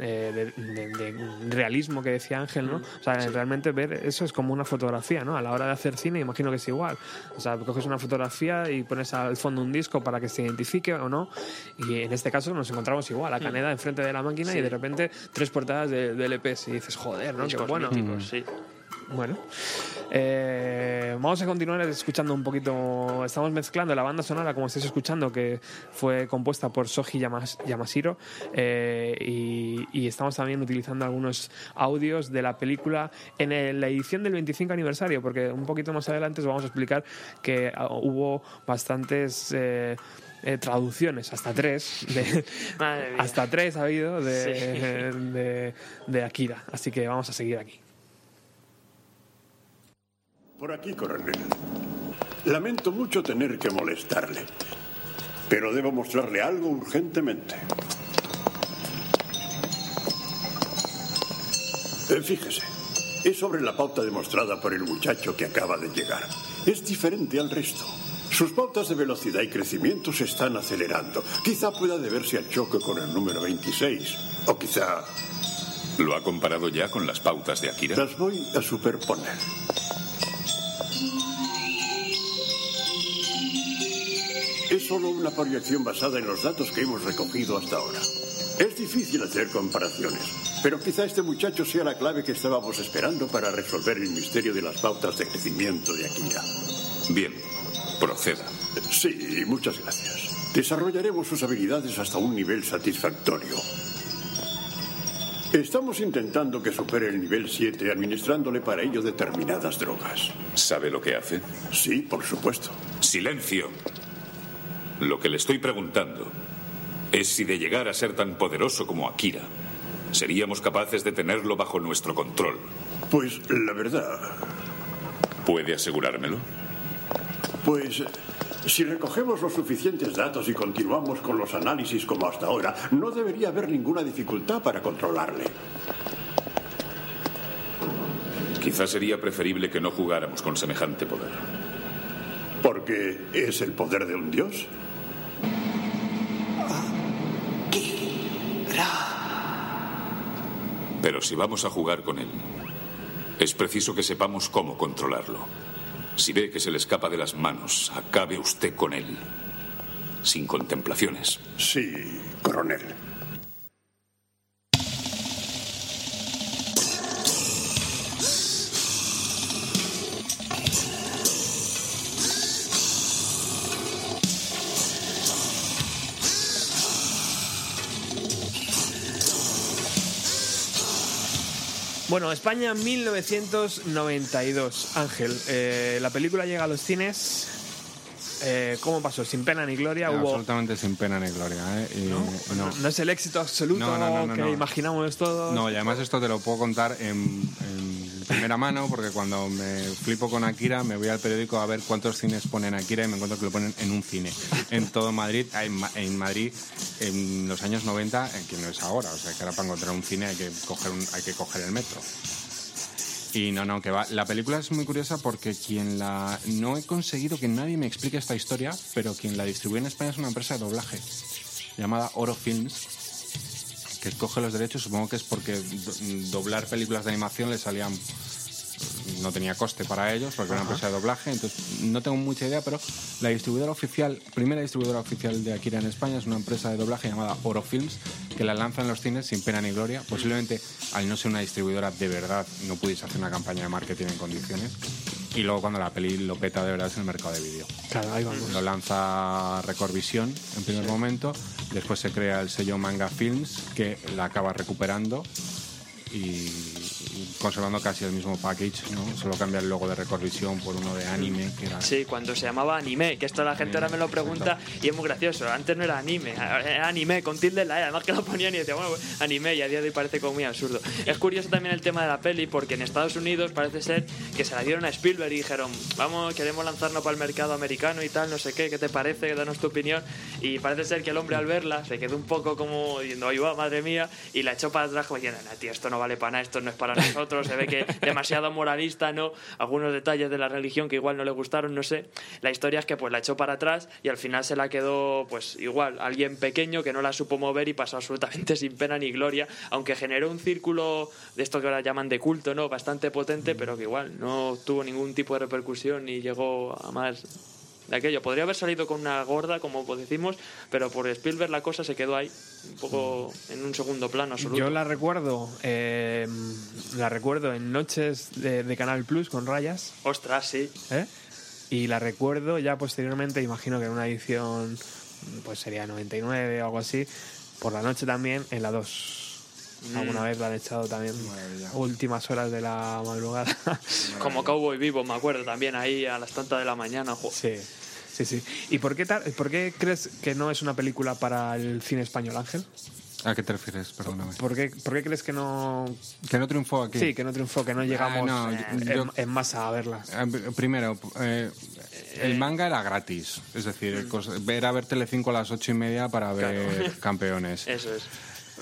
eh, de, realismo que decía Ángel, ¿no? O sea, realmente ver eso es como una fotografía, ¿no? A la hora de hacer cine imagino que es igual. O sea, coges una fotografía y pones al fondo un disco para que se identifique o no. Y en este caso nos encontramos igual, a Caneda enfrente de la máquina y de repente tres portadas de, de LPs y dices, joder, ¿no? Qué bueno. sí. Bueno, eh, vamos a continuar escuchando un poquito. Estamos mezclando la banda sonora, como estáis escuchando, que fue compuesta por Soji Yamashiro. Eh, y, estamos también utilizando algunos audios de la película en la edición del 25 aniversario, porque un poquito más adelante os vamos a explicar que ah, hubo bastantes. Eh, traducciones, hasta tres, hasta tres ha habido de, de Akira. Así que vamos a seguir aquí. Por aquí, coronel. Lamento mucho tener que molestarle, pero debo mostrarle algo urgentemente. Eh, fíjese, es sobre la pauta demostrada por el muchacho que acaba de llegar. Es diferente al resto. Sus pautas de velocidad y crecimiento se están acelerando. Quizá pueda deberse al choque con el número 26. O quizá... ¿Lo ha comparado ya con las pautas de Akira? Las voy a superponer. Solo una proyección basada en los datos que hemos recogido hasta ahora. Es difícil hacer comparaciones, pero quizá este muchacho sea la clave que estábamos esperando para resolver el misterio de las pautas de crecimiento de Akira. Bien, proceda. Sí, muchas gracias. Desarrollaremos sus habilidades hasta un nivel satisfactorio. Estamos intentando que supere el nivel 7 administrándole para ello determinadas drogas. ¿Sabe lo que hace? Sí, por supuesto. Silencio. Lo que le estoy preguntando es si de llegar a ser tan poderoso como Akira, seríamos capaces de tenerlo bajo nuestro control. Pues la verdad. ¿Puede asegurármelo? Pues si recogemos los suficientes datos y continuamos con los análisis como hasta ahora, no debería haber ninguna dificultad para controlarle. Quizás sería preferible que no jugáramos con semejante poder. ¿Porque es el poder de un dios? Pero si vamos a jugar con él, es preciso que sepamos cómo controlarlo. Si ve que se le escapa de las manos, acabe usted con él. Sin contemplaciones. Sí, coronel. Bueno, España 1992. Ángel, eh, la película llega a los cines. Eh, ¿Cómo pasó? ¿Sin pena ni gloria? ¿Hubo... Absolutamente sin pena ni gloria. ¿eh? ¿No? ¿No? es el éxito absoluto que imaginamos todos. No, y además esto te lo puedo contar en primera mano, porque cuando me flipo con Akira, me voy al periódico a ver cuántos cines ponen Akira y me encuentro que lo ponen en un cine. En todo Madrid, en, Madrid, en los años 90, que no es ahora. O sea, que ahora para encontrar un cine hay que coger, hay que coger el metro. Y no, no, que va. La película es muy curiosa porque quien la. No he conseguido que nadie me explique esta historia, pero quien la distribuye en España es una empresa de doblaje llamada Oro Films que coge los derechos, supongo que es porque doblar películas de animación le salían no tenía coste para ellos porque era una empresa de doblaje, entonces no tengo mucha idea, pero la distribuidora oficial, primera distribuidora oficial de Akira en España es una empresa de doblaje llamada Oro Films que la lanza en los cines sin pena ni gloria. Posiblemente al no ser una distribuidora de verdad no pudiese hacer una campaña de marketing en condiciones. Y luego cuando la peli lo peta de verdad es en el mercado de vídeo. Claro, ahí vamos. Lo lanza Record Vision en primer momento, después se crea el sello Manga Films que la acaba recuperando y conservando casi el mismo package, ¿no? Solo cambia el logo de Record Vision por uno de anime, que era... Sí, cuando se llamaba anime, que esto la gente ahora me lo pregunta y es muy gracioso. Antes no era anime, era anime con tilde en la E, además que lo ponían y decía, bueno, pues, anime y a día de hoy parece como muy absurdo. Es curioso también el tema de la peli porque en Estados Unidos parece ser que se la dieron a Spielberg y dijeron, vamos, queremos lanzarnos para el mercado americano y tal, no sé qué, ¿qué te parece? Danos tu opinión. Y parece ser que el hombre al verla se quedó un poco como diciendo, ay, va, madre mía, y la echó para atrás como diciendo, no, tío, esto no vale para nada, esto no es para nosotros, se ve que demasiado moralista, ¿no? Algunos detalles de la religión que igual no le gustaron, no sé. La historia es que pues la echó para atrás y al final se la quedó pues igual, alguien pequeño que no la supo mover y pasó absolutamente sin pena ni gloria, aunque generó un círculo de esto que ahora llaman de culto, ¿no? Bastante potente, pero que igual no tuvo ningún tipo de repercusión ni llegó a más de aquello. Podría haber salido con una gorda, como decimos, pero por Spielberg la cosa se quedó ahí, un poco en un segundo plano absoluto. Yo la recuerdo, eh, la recuerdo en noches de, de, Canal Plus con rayas. Ostras, sí. ¿Eh? Y la recuerdo ya posteriormente, imagino que en una edición, pues sería 99 o algo así, por la noche también, en la 2. Alguna vez la han echado también últimas horas de la madrugada. Como Cowboy Vivo, me acuerdo también ahí a las tantas de la mañana. Sí, sí, sí. ¿Y por qué, tal, por qué crees que no es una película para el cine español, Ángel? ¿A qué te refieres? Perdóname. ¿Por qué, ¿Por qué, crees que no...? Que no triunfó aquí. Sí, que no triunfó, que no llegamos ah, no, yo, en, en, masa a verla. Primero, eh, el manga era gratis. Es decir, era ver Telecinco a las ocho y media para ver claro. campeones. Eso es.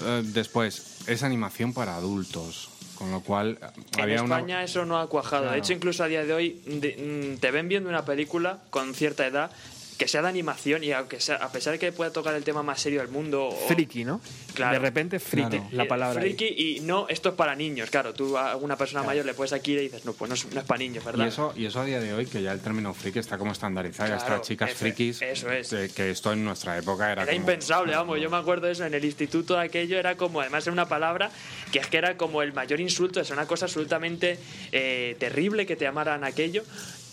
Uh, después, es animación para adultos. Con lo cual, en había España una... eso no ha cuajado. Claro. De hecho, incluso a día de hoy de, te ven viendo una película con cierta edad que sea de animación y aunque sea, a pesar de que pueda tocar el tema más serio del mundo. O, friki, ¿no? Claro. De repente, friki, claro. la palabra. Friki y no, esto es para niños. Claro, tú a una persona claro. mayor le puedes aquí y dices, no, pues no es, no es, para niños, ¿verdad? Y eso, y eso a día de hoy, que ya el término friki está como estandarizado, ya está chicas eso, frikis. Eso es. De, que esto en nuestra época era. Era como, impensable, vamos. Yo me acuerdo de eso en el instituto, de aquello era como, además, era una palabra que es que era como el mayor insulto, es una cosa absolutamente eh, terrible que te llamaran aquello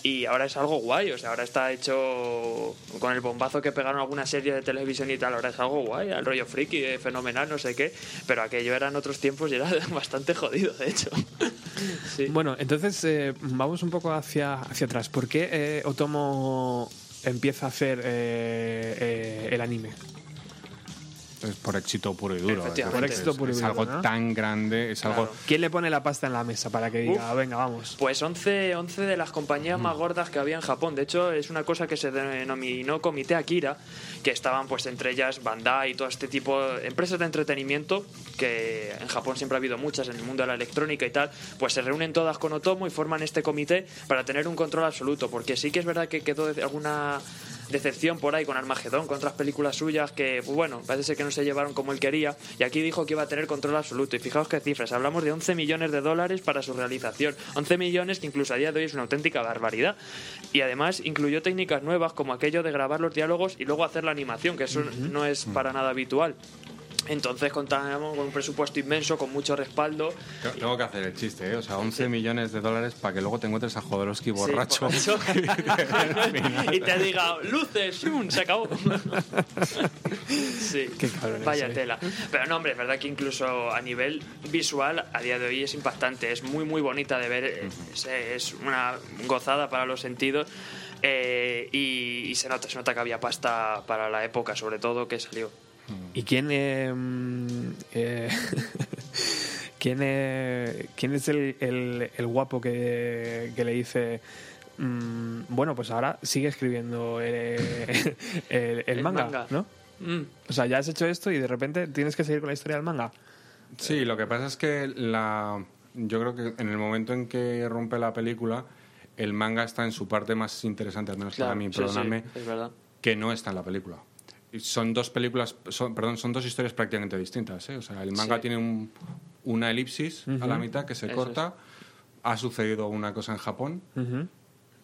y ahora es algo guay, o sea, ahora está hecho con el bombazo que pegaron alguna serie de televisión y tal, ahora es algo guay, el rollo friki, eh, fenomenal, no sé qué, pero aquello eran otros tiempos y era bastante jodido, de hecho. sí. Bueno, entonces eh, vamos un poco hacia, hacia atrás. ¿Por qué eh, Otomo empieza a hacer eh, el anime? Es por éxito puro y duro. Por éxito puro y es algo ¿no? tan grande, es Claro. algo... ¿Quién le pone la pasta en la mesa para que diga, Uf. venga, vamos? Pues 11, 11 de las compañías más gordas que había en Japón. De hecho, es una cosa que se denominó Comité Akira, que estaban pues entre ellas Bandai y todo este tipo de empresas de entretenimiento, que en Japón siempre ha habido muchas en el mundo de la electrónica y tal, pues se reúnen todas con Otomo y forman este comité para tener un control absoluto. Porque sí que es verdad que quedó de- alguna decepción por ahí con Armagedón, con otras películas suyas que, pues bueno, parece ser que no se llevaron como él quería. Y aquí dijo que iba a tener control absoluto. Y fijaos qué cifras, hablamos de 11 millones de dólares para su realización. 11 millones que incluso a día de hoy es una auténtica barbaridad. Y además incluyó técnicas nuevas como aquello de grabar los diálogos y luego hacer la animación, que eso no es para nada habitual. Entonces contábamos con un presupuesto inmenso, con mucho respaldo. Tengo que hacer el chiste, ¿eh? O sea, 11 millones de dólares para que luego te encuentres a Jodorowsky borracho. Sí, y te diga, luces, se acabó. sí, Qué cabrones, vaya eh. tela. Pero no, hombre, es verdad que incluso a nivel visual, a día de hoy es impactante, es muy, muy bonita de ver, es, es una gozada para los sentidos. eh, y, y se nota, se nota que había pasta para la época, sobre todo, que salió. ¿Y quién, eh, mm, eh, ¿quién, eh, quién es el, el- el guapo que, que le dice, mm, bueno, pues ahora sigue escribiendo el, el- el manga, manga. ¿no? Mm. O sea, ya has hecho esto y de repente tienes que seguir con la historia del manga. Sí, lo que pasa es que la, yo creo que en el momento en que rompe la película, el manga está en su parte más interesante, al menos para Claro, mí, sí, perdóname, sí, es verdad. que no está en la película. Son dos películas, son, perdón, son dos historias prácticamente distintas. ¿eh? O sea, el manga Sí. tiene un- una elipsis a la mitad que se Eso corta. Ha sucedido una cosa en Japón.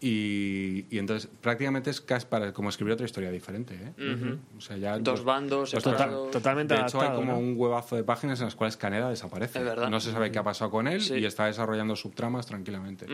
Y, y entonces prácticamente es casi para como escribir otra historia diferente. ¿eh? o sea, ya Dos bandos, pues total, totalmente De hecho, hay como un huevazo de páginas en las cuales Caneda desaparece. No se sabe qué ha pasado con él y está desarrollando subtramas tranquilamente.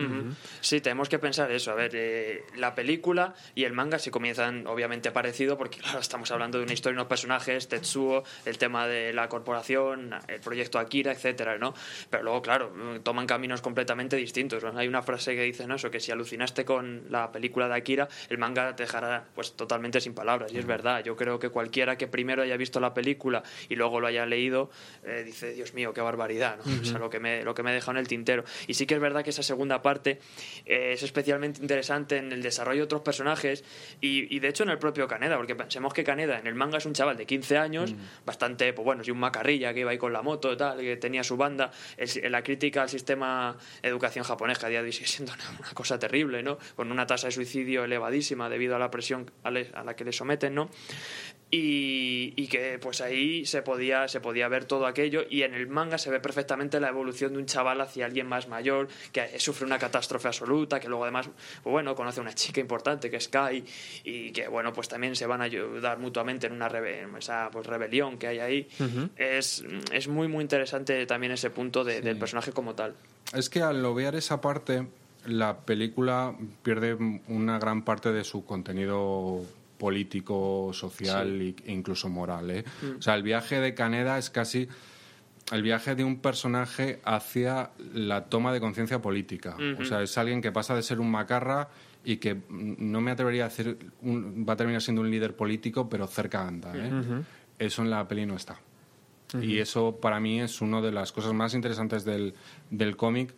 Sí, tenemos que pensar eso. A ver, eh, la película y el manga sí comienzan obviamente parecido porque, claro, estamos hablando de una historia y unos personajes, Tetsuo, el tema de la corporación, el proyecto Akira, etcétera, ¿no? Pero luego, claro, toman caminos completamente distintos. Hay una frase que dice, ¿no? Eso, que si alucinaste con la película de Akira, el manga te dejará pues totalmente sin palabras. Y es verdad, yo creo que cualquiera que primero haya visto la película y luego lo haya leído, eh, dice, Dios mío, qué barbaridad, ¿no? O sea, lo que, me, lo que me he dejado en el tintero. Y sí que es verdad que esa segunda parte eh, es especialmente interesante en el desarrollo de otros personajes y, de hecho en el propio Kaneda, porque pensemos que Kaneda en el manga es un chaval de 15 años, bastante, pues bueno, y un macarrilla que iba ahí con la moto y tal, que tenía su banda. la crítica al sistema educación japonés que a día de hoy sigue siendo una cosa terrible, ¿no? Con una tasa de suicidio elevadísima debido a la presión a la que le someten, ¿no? Y, que pues ahí se podía, se podía ver todo aquello y en el manga se ve perfectamente la evolución de un chaval hacia alguien más mayor que sufre una catástrofe absoluta, que luego además, pues bueno, conoce a una chica importante que es Kai y que bueno, pues también se van a ayudar mutuamente en una esa pues, rebelión que hay ahí. es, es muy muy interesante también ese punto del personaje como tal. Es que al ver esa parte la película pierde una gran parte de su contenido político, social e incluso moral. ¿eh? Mm. O sea, el viaje de Caneda es casi el viaje de un personaje hacia la toma de conciencia política. O sea, es alguien que pasa de ser un macarra y que no me atrevería a decir va a terminar siendo un líder político, pero cerca anda. ¿eh? Eso en la peli no está. Y eso para mí es una de las cosas más interesantes del, del cómic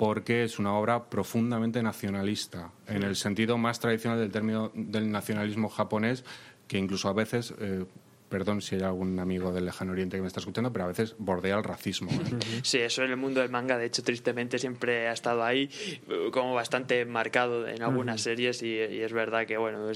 porque es una obra profundamente nacionalista, en el sentido más tradicional del término del nacionalismo japonés, que incluso a veces eh, perdón si hay algún amigo del lejano oriente que me está escuchando, pero a veces bordea el racismo. ¿eh? Sí, eso en el mundo del manga, de hecho, tristemente siempre ha estado ahí, como bastante marcado en algunas series, y, es verdad que, bueno,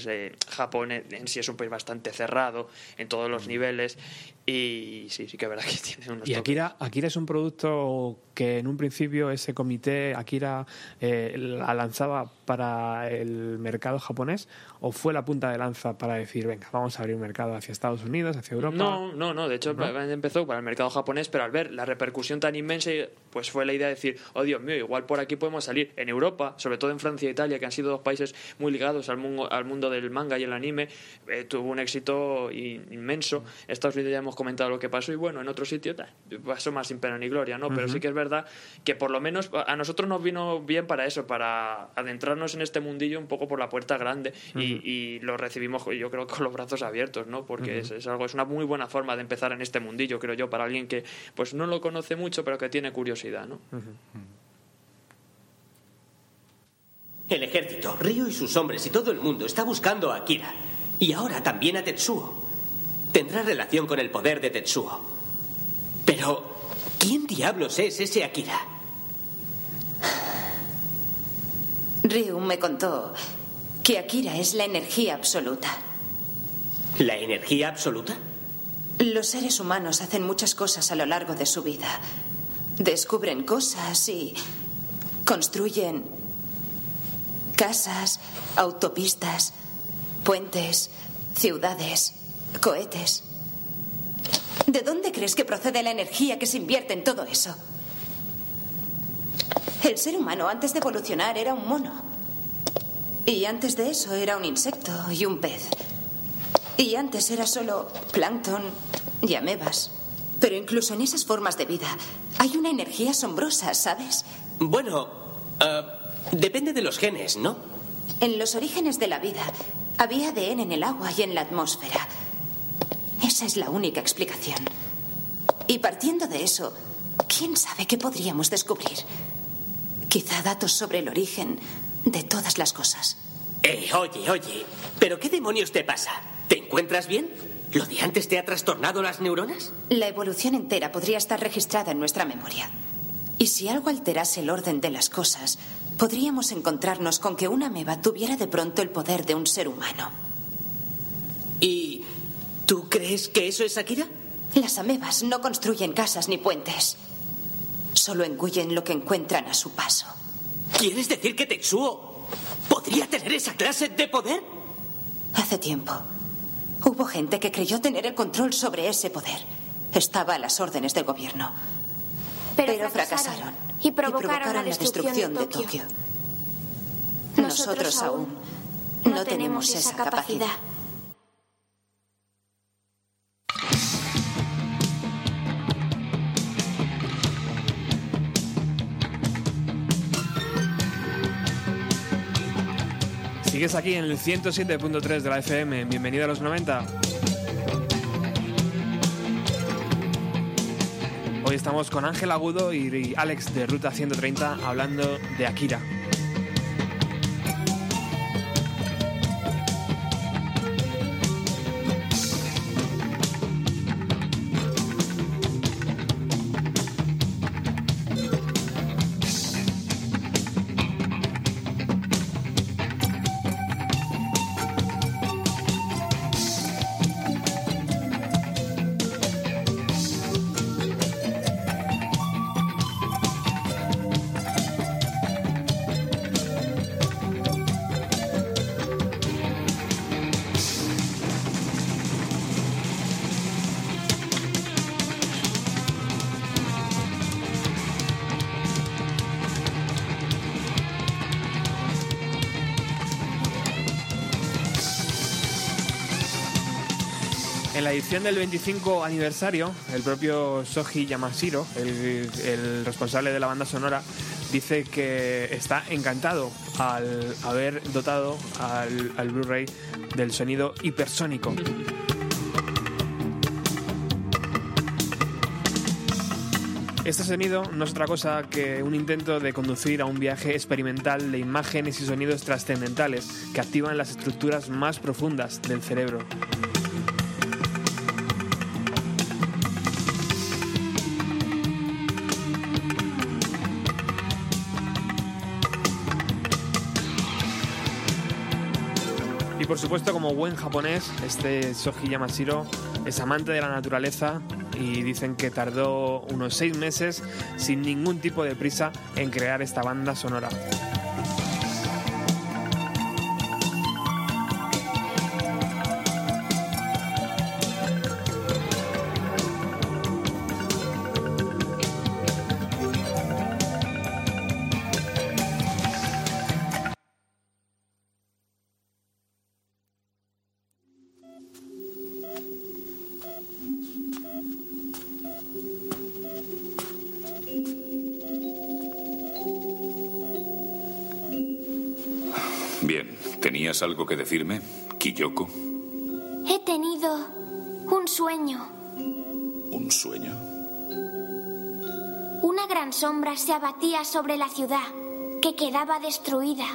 Japón en sí es un país bastante cerrado en todos los niveles, y sí, sí que es verdad que tiene unos. Y Akira, Akira es un producto que en un principio ese comité, Akira, eh, la lanzaba para el mercado japonés, o fue la punta de lanza para decir, venga, vamos a abrir un mercado hacia Estados Unidos? hacia Europa. No, no, no. De hecho, empezó para el mercado japonés, pero al ver la repercusión tan inmensa, pues fue la idea de decir, oh Dios mío, igual por aquí podemos salir. En Europa, sobre todo en Francia e Italia, que han sido dos países muy ligados al mundo, al mundo del manga y el anime, eh, tuvo un éxito inmenso. Estados Unidos ya hemos comentado lo que pasó y bueno, en otros sitios pasó más sin pena ni gloria, ¿no? Pero sí que es verdad que por lo menos a nosotros nos vino bien para eso, para adentrarnos en este mundillo un poco por la puerta grande y, lo recibimos yo creo con los brazos abiertos, ¿no? Porque es, es, algo, es una muy buena forma de empezar en este mundillo, creo yo, para alguien que pues no lo conoce mucho, pero que tiene curiosidad, ¿no? El ejército, Ryo y sus hombres y todo el mundo está buscando a Akira. Y ahora también a Tetsuo. Tendrá relación con el poder de Tetsuo. Pero, ¿quién diablos es ese Akira? Ryu me contó que Akira es la energía absoluta. ¿La energía absoluta? Los seres humanos hacen muchas cosas a lo largo de su vida. Descubren cosas y construyen casas, autopistas, puentes, ciudades, cohetes. ¿De dónde crees que procede la energía que se invierte en todo eso? El ser humano antes de evolucionar era un mono. Y antes de eso era un insecto y un pez. Y antes era solo plancton y amebas. Pero incluso en esas formas de vida hay una energía asombrosa, ¿sabes? Bueno, eh, depende de los genes, ¿no? En los orígenes de la vida había ADN en el agua y en la atmósfera. Esa es la única explicación. Y partiendo de eso, ¿quién sabe qué podríamos descubrir? Quizá datos sobre el origen de todas las cosas. Eh, oye, oye, ¿pero qué demonios te pasa? ¿Te encuentras bien? ¿Lo de antes te ha trastornado las neuronas? La evolución entera podría estar registrada en nuestra memoria. Y si algo alterase el orden de las cosas, podríamos encontrarnos con que una ameba tuviera de pronto el poder de un ser humano. ¿Y tú crees que eso es Akira? Las amebas no construyen casas ni puentes. Solo engullen lo que encuentran a su paso. ¿Quieres decir que Tetsuo ¿Podría tener esa clase de poder? Hace tiempo. Hubo gente que creyó tener el control sobre ese poder. Estaba a las órdenes del gobierno. Pero, fracasaron, y provocaron, la, destrucción de Tokio. Nosotros, aún no, tenemos esa capacidad. Sigues aquí en el 107.3 de la FM. Bienvenido a los 90. Hoy estamos con Ángel Agudo y Alex de Ruta 130 hablando de Akira. Edición del 25 aniversario, el propio Soji Yamashiro, el, responsable de la banda sonora, dice que está encantado al haber dotado al, al Blu-ray del sonido hipersónico. Este sonido no es otra cosa que un intento de conducir a un viaje experimental de imágenes y sonidos trascendentales que activan las estructuras más profundas del cerebro. Y por supuesto, como buen japonés, este Soji Yamashiro es amante de la naturaleza y dicen que tardó unos seis meses sin ningún tipo de prisa en crear esta banda sonora. ¿Tenías algo que decirme, Kiyoko? He tenido un sueño. ¿Un sueño? Una gran sombra se abatía sobre la ciudad, que quedaba destruida.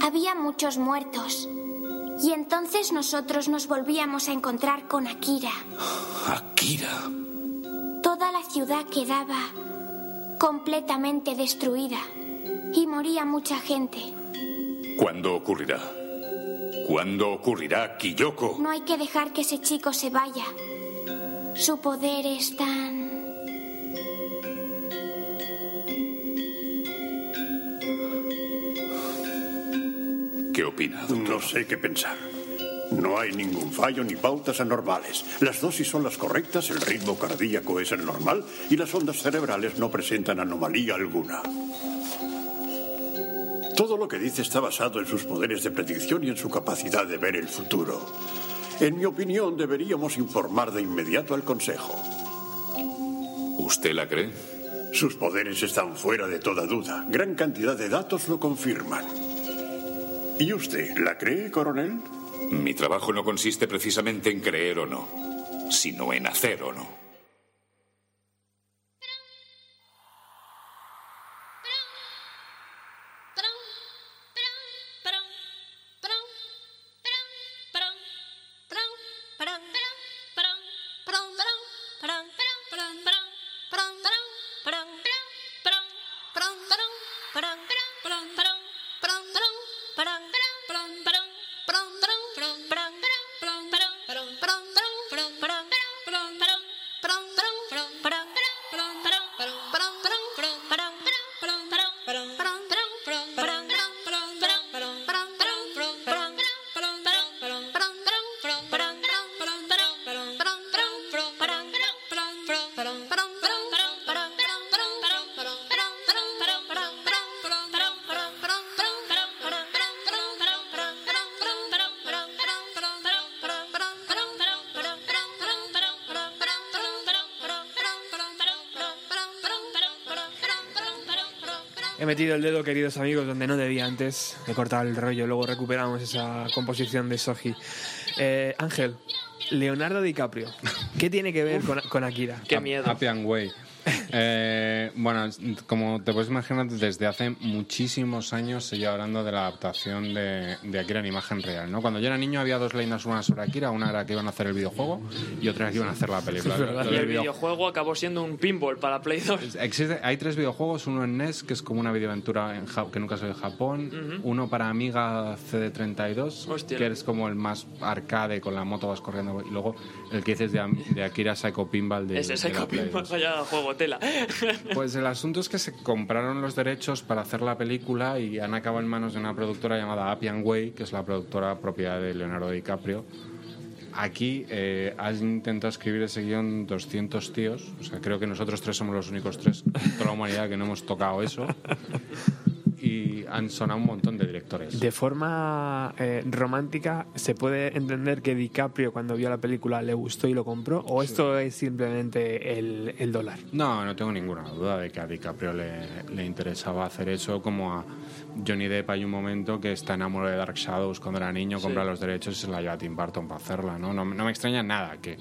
Había muchos muertos. Y entonces nosotros nos volvíamos a encontrar con Akira. ¿Akira? Toda la ciudad quedaba completamente destruida. Y moría mucha gente. ¿Cuándo ocurrirá? ¿Cuándo ocurrirá, Kiyoko? No hay que dejar que ese chico se vaya. Su poder es tan... ¿Qué opina? No sé qué pensar. No hay ningún fallo ni pautas anormales. Las dosis son las correctas, el ritmo cardíaco es el normal y las ondas cerebrales no presentan anomalía alguna. Todo lo que dice está basado en sus poderes de predicción y en su capacidad de ver el futuro. En mi opinión, deberíamos informar de inmediato al Consejo. ¿Usted la cree? Sus poderes están fuera de toda duda. Gran cantidad de datos lo confirman. ¿Y usted la cree, coronel? Mi trabajo no consiste precisamente en creer o no, sino en hacer o no. Metido el dedo, queridos amigos, donde no debía antes. He cortado el rollo, luego recuperamos esa composición de Soji. Eh, Ángel, Leonardo DiCaprio, ¿qué tiene que ver con, con Akira? Qué miedo. Happy and Way. Eh, bueno, como te puedes imaginar, desde hace muchísimos años se lleva hablando de la adaptación de, de Akira en imagen real. ¿no? Cuando yo era niño había dos leyendas una sobre Akira, una era que iban a hacer el videojuego y otra era que iban a hacer la película. Y el videojuego acabó siendo un pinball para Play 2. Existe, hay tres videojuegos, uno en NES, que es como una videoaventura en Ja- que nunca salió en Japón, uno para Amiga CD32, Hostia. que es como el más arcade, con la moto vas corriendo, y luego el que dices de, Akira Psycho Pinball de, Ese de Psycho Pinball, 2. vaya juego tela. Pues el asunto es que se compraron los derechos para hacer la película y han acabado en manos de una productora llamada Appian Way, que es la productora propiedad de Leonardo DiCaprio. Aquí eh, has intentado escribir ese guion 200 tíos, o sea, creo que nosotros tres somos los únicos tres en toda la humanidad que no hemos tocado eso. Y han sonado un montón de directores. De forma eh, romántica, ¿se puede entender que DiCaprio cuando vio la película le gustó y lo compró? ¿O esto es simplemente el, el dólar? No, no tengo ninguna duda de que a DiCaprio le, le interesaba hacer eso, como a Johnny Depp hay un momento que está enamorado de Dark Shadows cuando era niño, Sí. compra los derechos y se la lleva a Tim Burton para hacerla, ¿no? No, no me extraña nada que,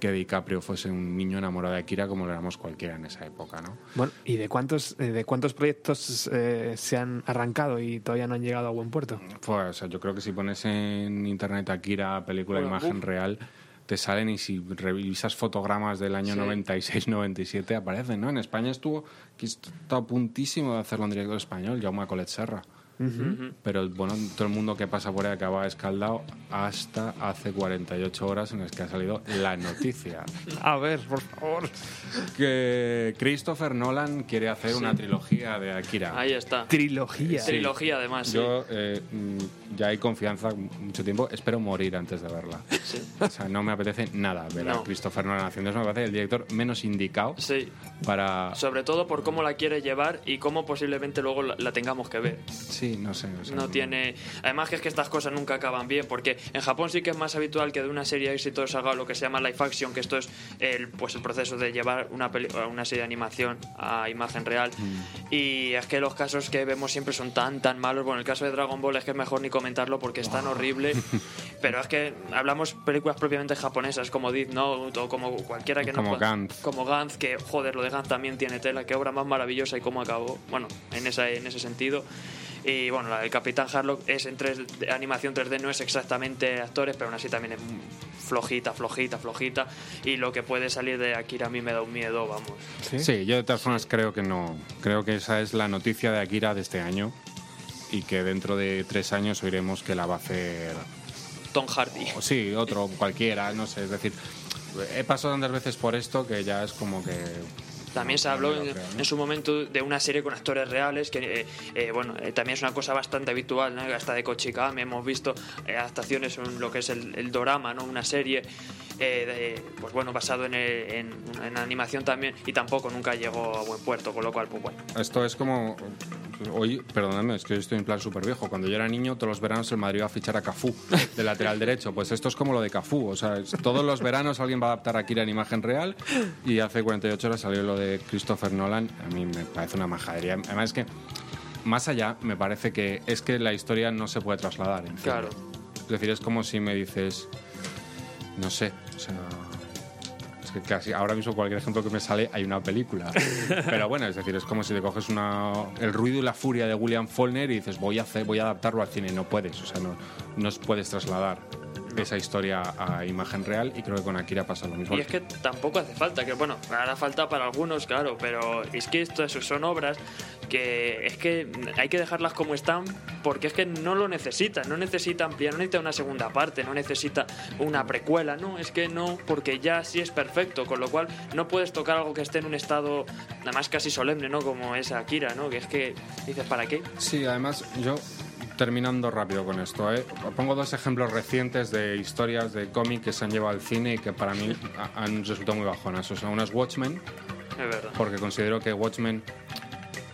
que DiCaprio fuese un niño enamorado de Akira como lo éramos cualquiera en esa época, ¿no? Bueno, ¿y de cuántos, eh, de cuántos proyectos eh, se han arrancado y todavía no han llegado a buen puerto? Pues, o sea, yo creo que si pones en internet Akira, película de Bueno, imagen uf. real, te salen y si revisas fotogramas del año Sí. 96-97 aparecen, ¿no? En España estuvo, que está a puntísimo de hacerlo en director español, Jaume Colet Serra. Pero bueno, todo el mundo que pasa por ahí acaba escaldado hasta hace 48 horas en las que ha salido la noticia. A ver, por favor. Que Christopher Nolan quiere hacer Sí. una trilogía de Akira. Ahí está. Trilogía. Sí. Trilogía, además. sí. Yo eh, mm, ya hay confianza mucho tiempo. Espero morir antes de verla. O sea, no me apetece nada ver a. Christopher Nolan haciendo eso. Me parece el director menos indicado Sí. para... Sobre todo por cómo la quiere llevar y cómo posiblemente luego la, la tengamos que ver. Sí, no sé. o sea, No tiene. Además, que es que estas cosas nunca acaban bien, porque en Japón sí que es más habitual que de una serie de éxitos haga lo que se llama live action, que esto es el, pues el proceso de llevar una, peli- una serie de animación a imagen real. Mm. Y es que los casos que vemos siempre son tan, tan malos. Bueno, el caso de Dragon Ball es que es mejor ni comentarlo porque es tan horrible. Pero es que hablamos películas propiamente japonesas como Death Note o como cualquiera que Como no pueda- Gantz. Como Gantz, que joder, lo de Gantz también tiene tela. Qué obra más maravillosa y cómo acabó. Bueno, en, esa, en ese sentido. Y bueno, la del Capitán Harlock es en 3D, animación 3D, no es exactamente actores, pero aún así también es flojita, flojita, flojita. Y lo que puede salir de Akira a mí me da un miedo, vamos. ¿Sí? yo de todas formas creo que no. Creo que esa es la noticia de Akira de este año y que dentro de tres años oiremos que la va a hacer... Tom Hardy. o sí, otro, cualquiera, no sé. Es decir, he pasado tantas veces por esto que ya es como que... También se habló en, en su momento de una serie con actores reales, que eh, eh, bueno, eh, también es una cosa bastante habitual, ¿no? hasta de Kochikame hemos visto eh, adaptaciones en lo que es el, el dorama, ¿no? una serie eh, pues bueno, basado en, en, en animación también, y tampoco nunca llegó a buen puerto, con lo cual, pues bueno. Esto es como. Hoy, perdóname, es que yo estoy en plan súper viejo. Cuando yo era niño, todos los veranos el Madrid iba a fichar a Cafú de lateral derecho. Pues esto es como lo de Cafú. O sea, es- todos los veranos alguien va a adaptar a Kira en imagen real. Y hace 48 horas salió lo de Christopher Nolan. A mí me parece una majadería. Además, es que, más allá, me parece que es que la historia no se puede trasladar. en. Claro. Es decir, es como si me dices. No sé, o sea. Es que casi ahora mismo cualquier ejemplo que me sale hay una película. Pero bueno, es decir, es como si te coges una, el ruido y la furia de William Faulkner y dices voy a, hacer, voy a adaptarlo al cine. No puedes, o sea, no, no puedes trasladar esa historia a imagen real y creo que con Akira pasa lo mismo. Y es que tampoco hace falta, que bueno, hará falta para algunos, claro, pero es que estas son obras que es que hay que dejarlas como están porque es que no lo necesitan, no necesita ampliar, no necesita una segunda parte, no necesita una precuela, no, es que no, porque ya sí es perfecto, con lo cual no puedes tocar algo que esté en un estado nada más casi solemne, ¿no? Como es Akira, ¿no? Que es que dices, ¿para qué? Sí, además yo terminando rápido con esto, ¿eh? pongo dos ejemplos recientes de historias de cómic que se han llevado al cine y que para mí ha- han resultado muy bajonas. O sea, una es Watchmen, porque considero que Watchmen,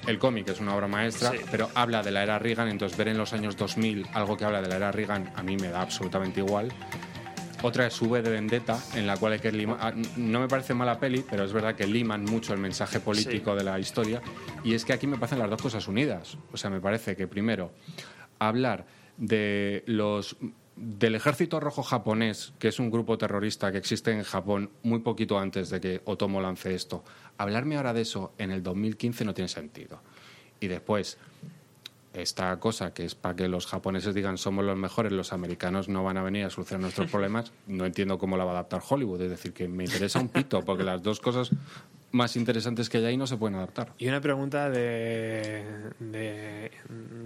el cómic es una obra maestra, Sí. pero habla de la era Reagan, entonces ver en los años 2000 algo que habla de la era Reagan a mí me da absolutamente igual. Otra es V de Vendetta, en la cual hay que limar. ah, No me parece mala peli, pero es verdad que liman mucho el mensaje político de la historia. Y es que aquí me parecen las dos cosas unidas. O sea, me parece que primero, hablar de los del ejército rojo japonés, que es un grupo terrorista que existe en Japón muy poquito antes de que Otomo lance esto, hablarme ahora de eso en el 2015 no tiene sentido. Y después, esta cosa que es para que los japoneses digan somos los mejores, los americanos no van a venir a solucionar nuestros problemas, no entiendo cómo la va a adaptar Hollywood. Es decir, que me interesa un pito, porque las dos cosas más interesantes que hay ahí no se pueden adaptar. Y una pregunta de, de,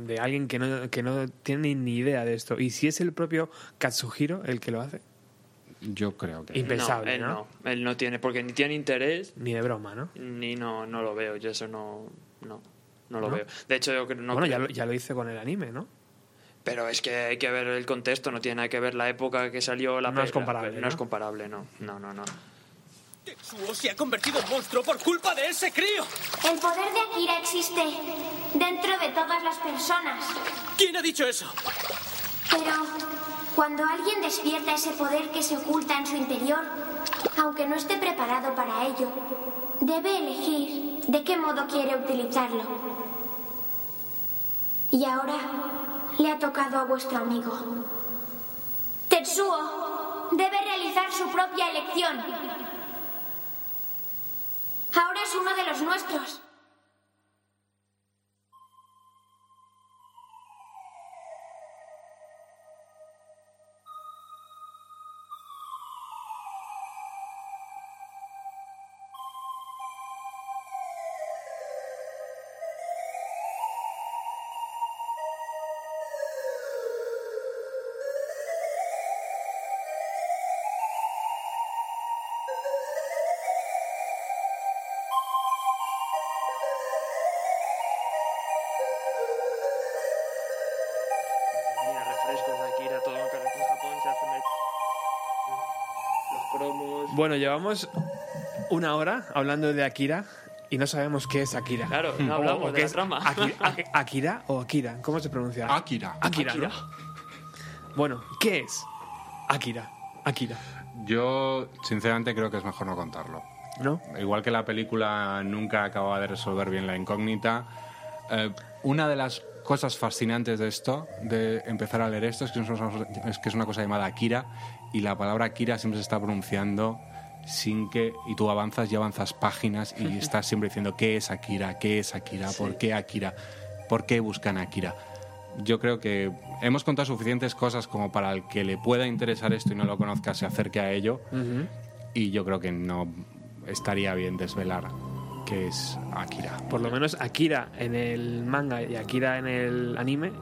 de alguien que no, que no tiene ni idea de esto. ¿Y si es el propio Katsuhiro el que lo hace? Yo creo que... Impensable, él ¿no? no. Él no tiene, porque ni tiene interés. Ni de broma, ¿no? Ni no, no lo veo. Yo eso no, no, no lo ¿No? veo. De hecho, yo creo- no bueno, creo- ya lo, ya lo hice con el anime, ¿no? Pero es que hay que ver el contexto, no tiene nada que ver la época que salió la No es comparable, No, ¿no? es comparable, no. No, no, no. Tetsuo se ha convertido en monstruo por culpa de ese crío. El poder de Akira existe dentro de todas las personas. ¿Quién ha dicho eso? Pero cuando alguien despierta ese poder que se oculta en su interior, aunque no esté preparado para ello, debe elegir de qué modo quiere utilizarlo. Y ahora le ha tocado a vuestro amigo. Tetsuo debe realizar su propia elección. Ahora es uno de los nuestros. Bueno, llevamos una hora hablando de Akira y no sabemos qué es Akira. Claro, no hablamos o de qué la es trama. Aki- Aki- ¿Akira o Akira? ¿Cómo se pronuncia? Akira. Akira, Akira. ¿no? Bueno, ¿qué es Akira? Akira. Yo, sinceramente, creo que es mejor no contarlo. ¿No? Igual que la película nunca acababa de resolver bien la incógnita, eh, una de las cosas fascinantes de esto, de empezar a leer esto, es que es una cosa llamada Akira y la palabra Akira siempre se está pronunciando sin que, y tú avanzas y avanzas páginas y estás siempre diciendo qué es Akira, qué es Akira, por qué Akira, por qué buscan a Akira. Yo creo que hemos contado suficientes cosas como para el que le pueda interesar esto y no lo conozca se acerque a ello. Y yo creo que no estaría bien desvelar qué es Akira. Por lo menos Akira en el manga y Akira en el anime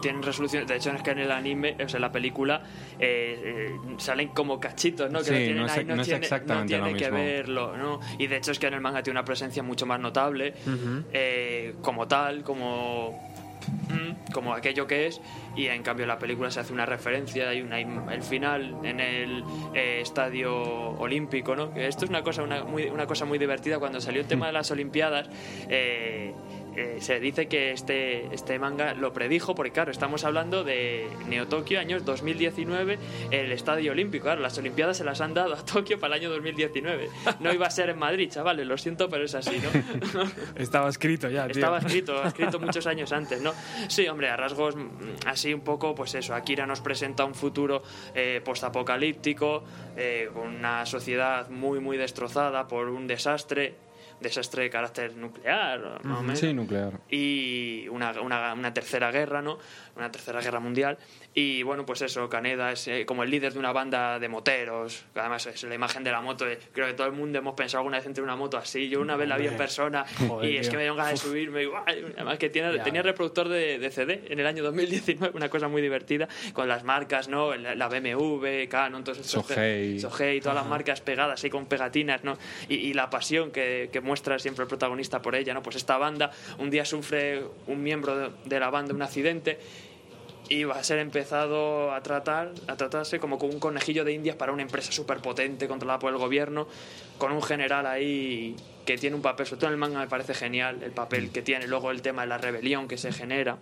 Tienen resolución. De hecho, es que en el anime, o sea, en la película, eh, eh, salen como cachitos, ¿no? Que Sí, tienen no es- ahí, no, no es tiene, exactamente no tiene que mismo. verlo, ¿no? Y de hecho es que en el manga tiene una presencia mucho más notable, eh, como tal, como mm, como aquello que es y en cambio en la película se hace una referencia hay una el final en el eh, estadio olímpico no que esto es una cosa una, muy, una cosa muy divertida cuando salió el tema de las olimpiadas eh, eh, se dice que este, este manga lo predijo, porque claro, estamos hablando de Neo Tokio, años 2019, el Estadio Olímpico. Claro, las Olimpiadas se las han dado a Tokio para el año 2019. No iba a ser en Madrid, chavales, lo siento, pero es así, ¿no? estaba escrito ya, tío. Estaba escrito, escrito muchos años antes, ¿no? Sí, hombre, a rasgos mm, así un poco, pues eso, Akira nos presenta un futuro eh, postapocalíptico, eh, una sociedad muy, muy destrozada por un desastre, desastre de carácter nuclear, más o menos Sí, nuclear. y una, una, una tercera guerra, ¿no? Una tercera guerra mundial. Y bueno, pues eso, Caneda es eh, como el líder de una banda de moteros. que Además, es la imagen de la moto. de- creo que todo el mundo hemos pensado alguna vez entre una moto así. Yo una vez la vi en persona Joder, y es tío. que me dieron ganas de subirme. y, Además, que tiene, Ya. tenía reproductor de, de CD en el año 2019, una cosa muy divertida, con las marcas, ¿no? La, la BMW, Canon, todos estos. Sohei. Sohei, todas las marcas pegadas así con pegatinas, ¿no? Y, y la pasión que, que muestra siempre el protagonista por ella, ¿no? Pues esta banda un día sufre un miembro de, de la banda un accidente y va a ser empezado a tratar a tratarse como con un conejillo de indias para una empresa súper potente controlada por el gobierno con un general ahí que tiene un papel, sobre todo en el manga me parece genial el papel que tiene, luego el tema de la rebelión que se genera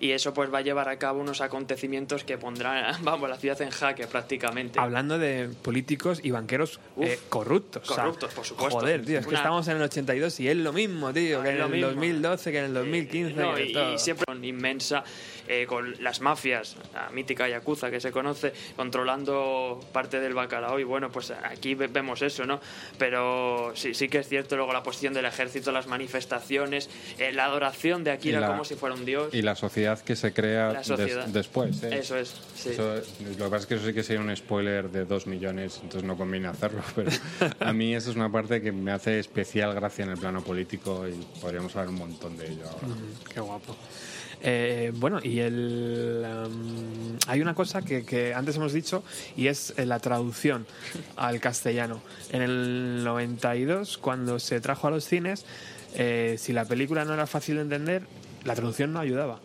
y eso pues va a llevar a cabo unos acontecimientos que pondrán, vamos, la ciudad en jaque prácticamente. Hablando de políticos y banqueros eh, corruptos. Corruptos, por supuesto. Joder, tío, es que estamos en el 82 y es lo mismo, tío, que en el 2012, que en el 2015. y, siempre con inmensa, eh, con las mafias, la mítica Yakuza que se conoce, controlando parte del bacalao y bueno, pues aquí vemos eso, ¿no? Pero sí, sí que es cierto luego la posición del ejército, las manifestaciones, eh, la adoración de Akira como si fuera un dios. Y la sociedad que se crea después. ¿eh? Eso es, sí. lo que pasa es que eso sí que sería un spoiler de dos millones, entonces no conviene hacerlo, pero a mí eso es una parte que me hace especial gracia en el plano político y podríamos hablar un montón de ello ahora. qué guapo. Eh, bueno, y el, um, hay una cosa que, antes hemos dicho y es eh, la traducción al castellano. En el 92, cuando se trajo a los cines, eh, si la película no era fácil de entender, la traducción no ayudaba.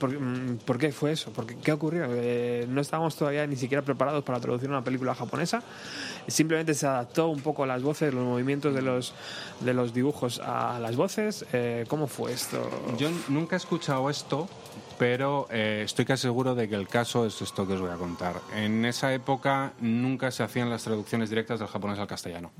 Mm, ¿Por, qué fue eso? ¿Por qué, ocurrió? Eh, no estábamos todavía ni siquiera preparados para traducir una película japonesa. Simplemente se adaptó un poco las voces, los movimientos de los, de los dibujos a las voces. Eh, ¿Cómo fue esto? Yo nunca he escuchado esto, pero eh, estoy casi seguro de que el caso es esto que os voy a contar. En esa época nunca se hacían las traducciones directas del japonés al castellano.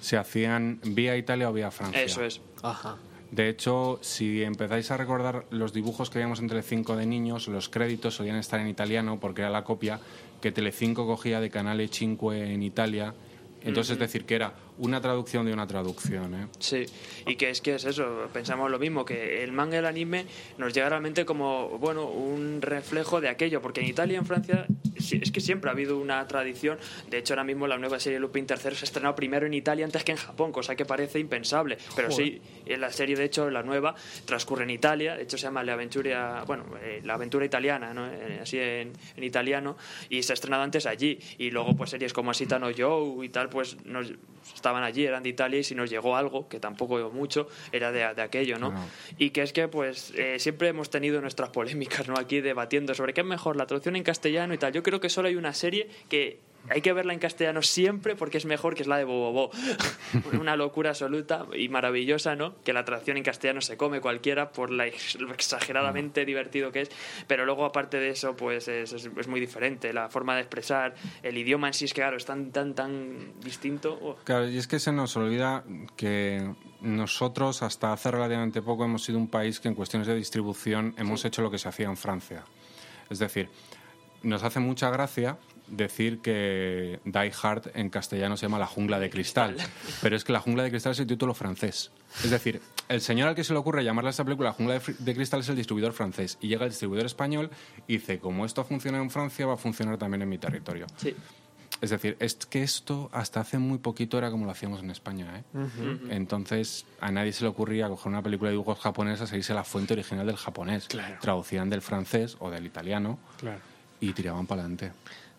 Se hacían vía Italia o vía Francia. Eso es. Ajá. De hecho, si empezáis a recordar los dibujos que veíamos en Telecinco de niños, los créditos solían estar en italiano porque era la copia que Telecinco cogía de Canale 5 en Italia. Entonces, es decir, que era una traducción de una traducción. ¿eh? Sí, y que es que es eso, pensamos lo mismo, que el manga y el anime nos llega realmente como, bueno, un reflejo de aquello, porque en Italia y en Francia es que siempre ha habido una tradición, de hecho ahora mismo la nueva serie Lupin III se ha estrenado primero en Italia antes que en Japón, cosa que parece impensable, pero sí, en la serie de hecho, la nueva, transcurre en Italia, de hecho se llama La Aventura, bueno, eh, La Aventura Italiana, ¿no? Eh, así en, italiano, y se ha estrenado antes allí, y luego pues series como Asita no Joe y tal, pues nos, estaban allí, eran de Italia y si nos llegó algo, que tampoco mucho, era de, aquello, ¿no? Y que es que pues eh, siempre hemos tenido nuestras polémicas, ¿no? Aquí debatiendo sobre qué es mejor, la traducción en castellano y tal. Yo creo que solo hay una serie que hay que verla en castellano siempre porque es mejor que es la de Bobobo. Una locura absoluta y maravillosa, ¿no? Que la traducción en castellano se come cualquiera por la lo exageradamente divertido que es, pero luego aparte de eso, pues es, es, muy diferente. La forma de expresar, el idioma en sí es que, claro, es tan, tan, tan distinto. Oh. Claro, y es que se nos olvida que nosotros hasta hace relativamente poco hemos sido un país que en cuestiones de distribución hemos hecho lo que se hacía en Francia. Es decir, nos hace mucha gracia decir que Die Hard en castellano se llama La jungla de cristal, pero es que La jungla de cristal es el título francés. Es decir, el señor al que se le ocurre llamarle a esta película La jungla de cristal es el distribuidor francés y llega el distribuidor español y dice, como esto funciona en Francia, va a funcionar también en mi territorio. Sí. Es decir, es que esto hasta hace muy poquito era como lo hacíamos en España. ¿eh? Entonces, a nadie se le ocurría coger una película de dibujos japonesas e irse a la fuente original del japonés. Traducían del francés o del italiano y tiraban para adelante.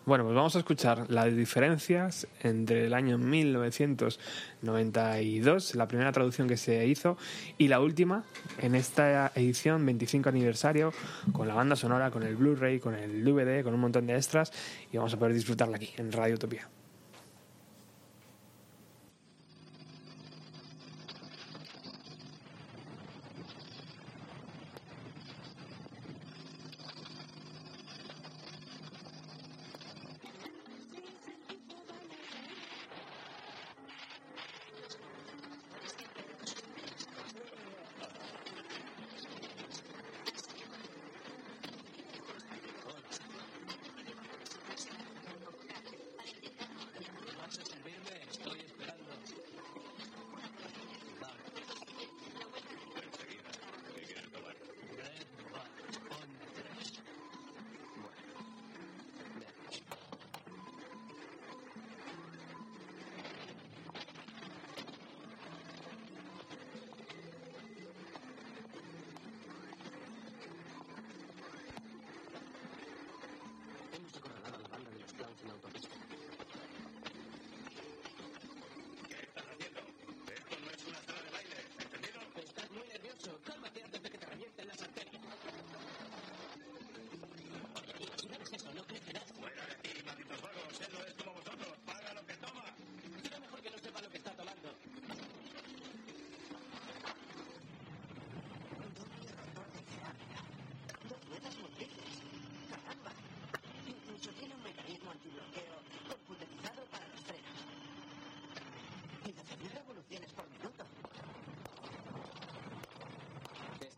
Bueno, pues vamos a escuchar las diferencias entre el año 1992, la primera traducción que se hizo, y la última, en esta edición 25 aniversario, con la banda sonora, con el Blu-ray, con el DVD, con un montón de extras, y vamos a poder disfrutarla aquí, en Radio Utopía.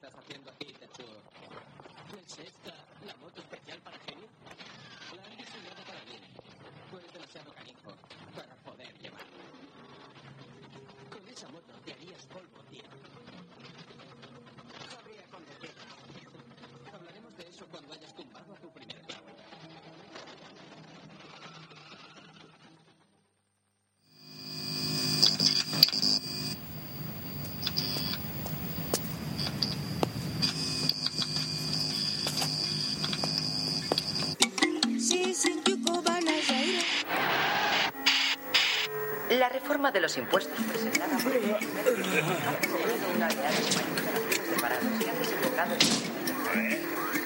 Estás haciendo aquí, Tetsuo? ¿Es esta la moto especial para genio? La han diseñado para mí. Fue demasiado canijo reforma de los impuestos presentada por el primer ministro ha promovido una oleada de manifestaciones separadas que han desembocado en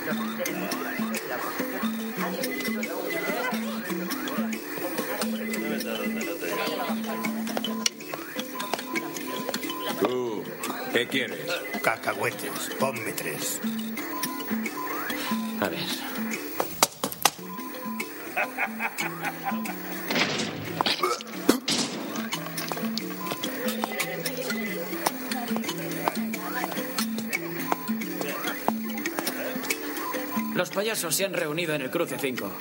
los líderes políticos de la oposición han exigido la Tú, ¿qué quieres? Cacahuetes, ponme tres. A ver. payasos se han reunido en el cruce 5.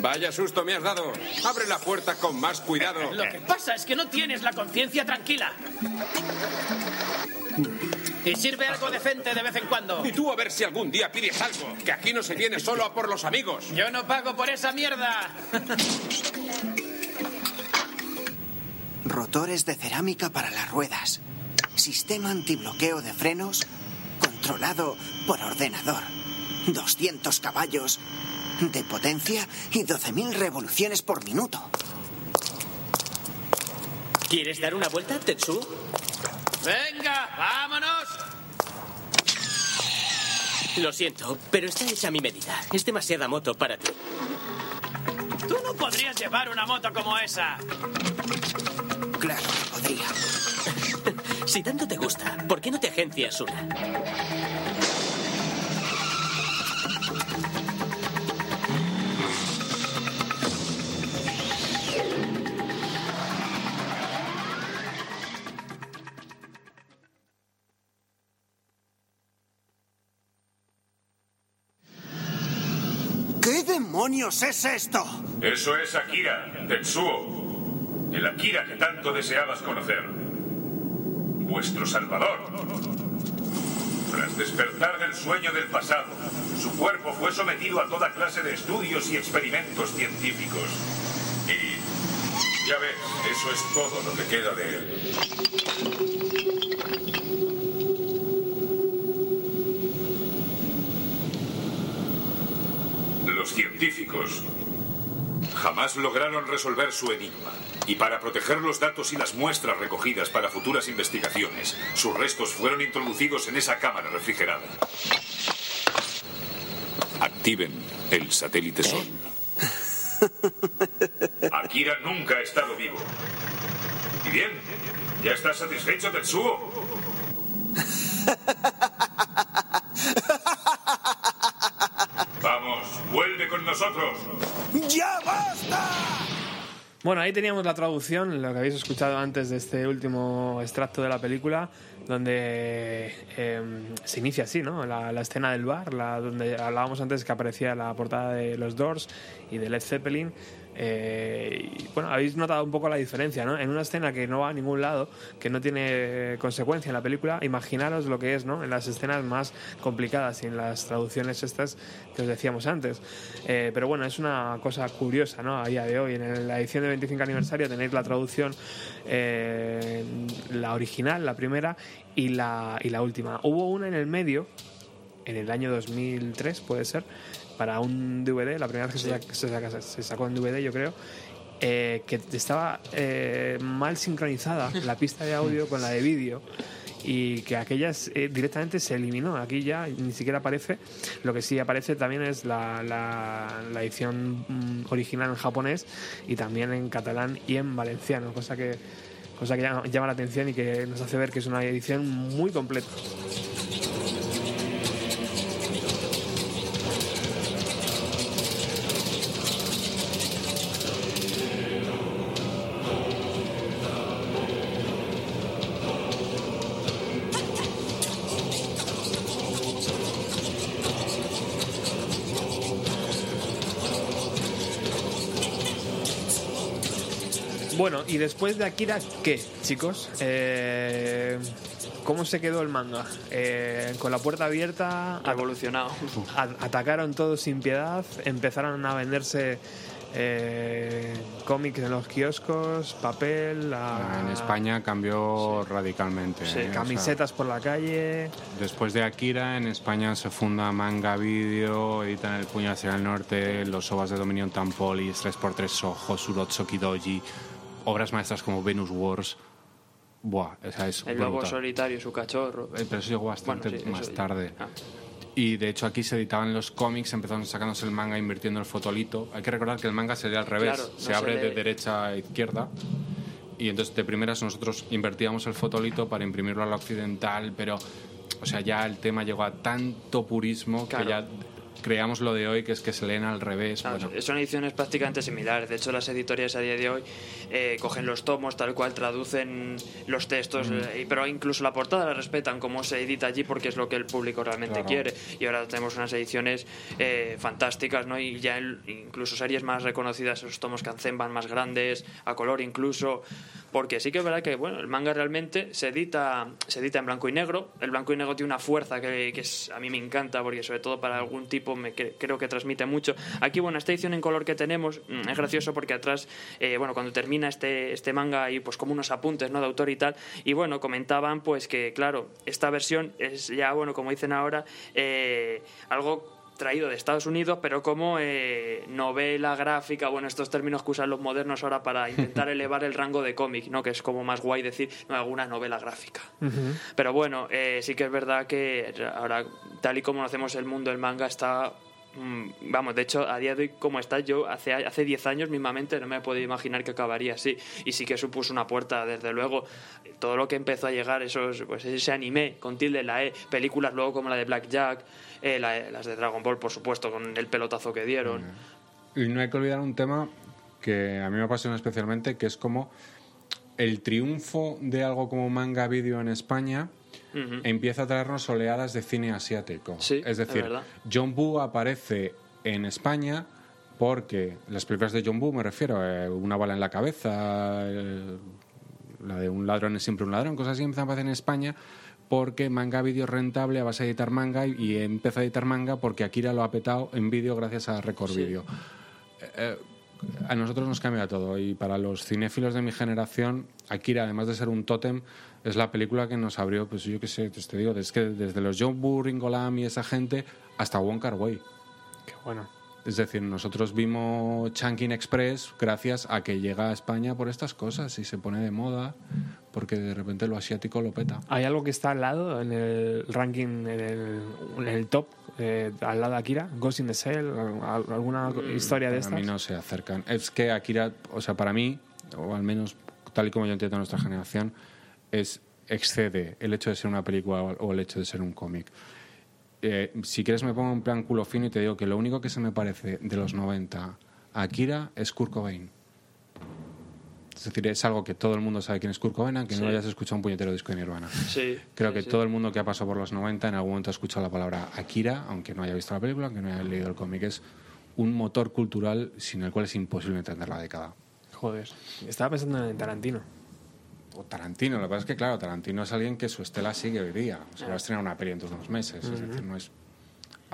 Vaya susto me has dado. Abre la puerta con más cuidado. Lo que pasa es que no tienes la conciencia tranquila. Y sirve algo decente de vez en cuando. Y tú a ver si algún día pides algo. Que aquí no se viene solo a por los amigos. Yo no pago por esa mierda. Rotores de cerámica para las ruedas. Sistema antibloqueo de frenos controlado por ordenador. 200 caballos de potencia y 12.000 revoluciones por minuto. ¿Quieres dar una vuelta, Tetsu? ¡Venga, vámonos! Lo siento, pero está hecha a mi medida. Es demasiada moto para ti. Tú no podrías llevar una moto como esa. Claro. Si tanto te gusta, ¿por qué no te agencias una? ¿Qué demonios es esto? Eso es Akira, Tetsuo. El Akira que tanto deseabas conocer. Vuestro salvador. Tras despertar del sueño del pasado, su cuerpo fue sometido a toda clase de estudios y experimentos científicos. Y ya ves, eso es todo lo que queda de él. Los científicos jamás lograron resolver su enigma. Y para proteger los datos y las muestras recogidas para futuras investigaciones, sus restos fueron introducidos en esa cámara refrigerada. Activen el satélite Sol. Akira nunca ha estado vivo. Y bien, ¿ya estás satisfecho, Tetsuo? Vamos, vuelve con nosotros. ¡Ya basta! Bueno, ahí teníamos la traducción, lo que habéis escuchado antes de este último extracto de la película, donde eh, se inicia así, ¿no? La, la escena del bar, la, donde hablábamos antes que aparecía la portada de los Doors y de Led Zeppelin. Eh, bueno, habéis notado un poco la diferencia, ¿no? En una escena que no va a ningún lado, que no tiene consecuencia en la película, imaginaros lo que es, ¿no? En las escenas más complicadas y en las traducciones estas que os decíamos antes. Eh, pero bueno, es una cosa curiosa, ¿no? A día de hoy, en la edición de 25 aniversario tenéis la traducción, eh, la original, la primera, y la, y la última. Hubo una en el medio, en el año 2003, puede ser, para un DVD, la primera vez que se, saca- se saca- se sacó en DVD, yo creo, eh, que estaba eh, mal sincronizada la pista de audio con la de vídeo y que aquella eh, directamente se eliminó. Aquí ya ni siquiera aparece. Lo que sí aparece también es la, la- la edición mm, original en japonés y también en catalán y en valenciano, cosa que, cosa que llama, llama la atención y que nos hace ver que es una edición muy completa. Y después de Akira, ¿qué, chicos? Eh, ¿Cómo se quedó el manga? Eh, con la puerta abierta. Evolucionado. Atacaron todos sin piedad, empezaron a venderse eh, cómics en los kioscos, papel. En España cambió radicalmente. ¿eh? Camisetas por la calle. Después de Akira, en España se funda Manga Video, editan El Puño hacia el Norte, los ovas de Dominion Tampolis, 3x3 Soho, Surotsuki Doji, obras maestras como Venus Wars. Buah, esa es El lobo solitario, su cachorro. Eh, pero eso llegó bastante más tarde. Ah. Y de hecho aquí se editaban los cómics, empezaron sacándose el manga invirtiendo el fotolito. Hay que recordar que el manga sería al revés, se abre de derecha a izquierda. Y entonces de primeras nosotros invertíamos el fotolito para imprimirlo a la occidental, pero o sea, ya el tema llegó a tanto purismo que ya creamos lo de hoy, que es que se leen al revés. Son ediciones prácticamente similares. De hecho, las editoriales a día de hoy eh, cogen los tomos tal cual, traducen los textos, mm. eh, pero incluso la portada la respetan como se edita allí porque es lo que el público realmente quiere. Y ahora tenemos unas ediciones eh, fantásticas, ¿no? Y ya incluso series más reconocidas, esos tomos que van más grandes, a color incluso porque sí que es verdad que bueno, el manga realmente se edita, se edita en blanco y negro. El blanco y negro tiene una fuerza que, que es, a mí me encanta, porque sobre todo para algún tipo me creo que transmite mucho. Aquí, bueno, esta edición en color que tenemos mm, es gracioso porque atrás, eh, bueno, cuando termina este, este manga hay pues como unos apuntes ¿no? de autor y tal. Y bueno, comentaban pues que, claro, esta versión es ya, bueno, como dicen ahora, eh, algo traído de Estados Unidos, pero como eh, novela gráfica, bueno, estos términos que usan los modernos ahora para intentar elevar el rango de cómic, ¿no? Que es como más guay decir, no, alguna novela gráfica. Pero bueno, eh, sí que es verdad que ahora, tal y como hacemos el mundo del manga, está vamos, de hecho, a día de hoy como está, yo hace hace 10 años mismamente no me podía imaginar que acabaría así. Y sí que supuso una puerta, desde luego. Todo lo que empezó a llegar, esos, pues ese anime con tilde la E, películas luego como la de Black Jack, eh, las de Dragon Ball, por supuesto, con el pelotazo que dieron. Y no hay que olvidar un tema que a mí me apasiona especialmente, que es como el triunfo de algo como manga vídeo en España empieza a traernos oleadas de cine asiático. es decir, John Boo aparece en España porque las películas de John Boo, me refiero, a una bala en la cabeza, la de un ladrón es siempre un ladrón, cosas así empiezan a aparecer en España porque manga vídeo rentable, vas a editar manga y, empieza a editar manga porque Akira lo ha petado en vídeo gracias a Record Video. Eh, eh, a nosotros nos cambia todo y para los cinéfilos de mi generación, Akira, además de ser un tótem, es la película que nos abrió, pues yo qué sé, te digo, desde, que desde los John Boo, Ringo Lam y esa gente hasta Wong Kar Wai. Qué bueno. Es decir, nosotros vimos Chunkin Express gracias a que llega a España por estas cosas y se pone de moda porque de repente lo asiático lo peta. ¿Hay algo que está al lado en el ranking, en el, top, eh, al lado de Akira? ¿Ghost in the Shell? ¿Alguna historia de estas? A mí no se acercan. Es que Akira, o sea, para mí, o al menos tal y como yo entiendo nuestra generación, es excede el hecho de ser una película o el hecho de ser un cómic. Eh, si quieres me pongo en plan culo fino y te digo que lo único que se me parece de los 90 a Akira es Kurt Cobain. Es decir, es algo que todo el mundo sabe quién es Kurt Cobain, aunque no hayas escuchado un puñetero disco de Nirvana. Sí, Creo que todo el mundo que ha pasado por los 90 en algún momento ha escuchado la palabra Akira, aunque no haya visto la película, aunque no haya leído el cómic. Es un motor cultural sin el cual es imposible entender la década. Joder, estaba pensando en Tarantino o Tarantino. Lo que pasa es que, claro, Tarantino es alguien que su estela sigue hoy día. Se va a estrenar una peli en dos meses. Es decir, no es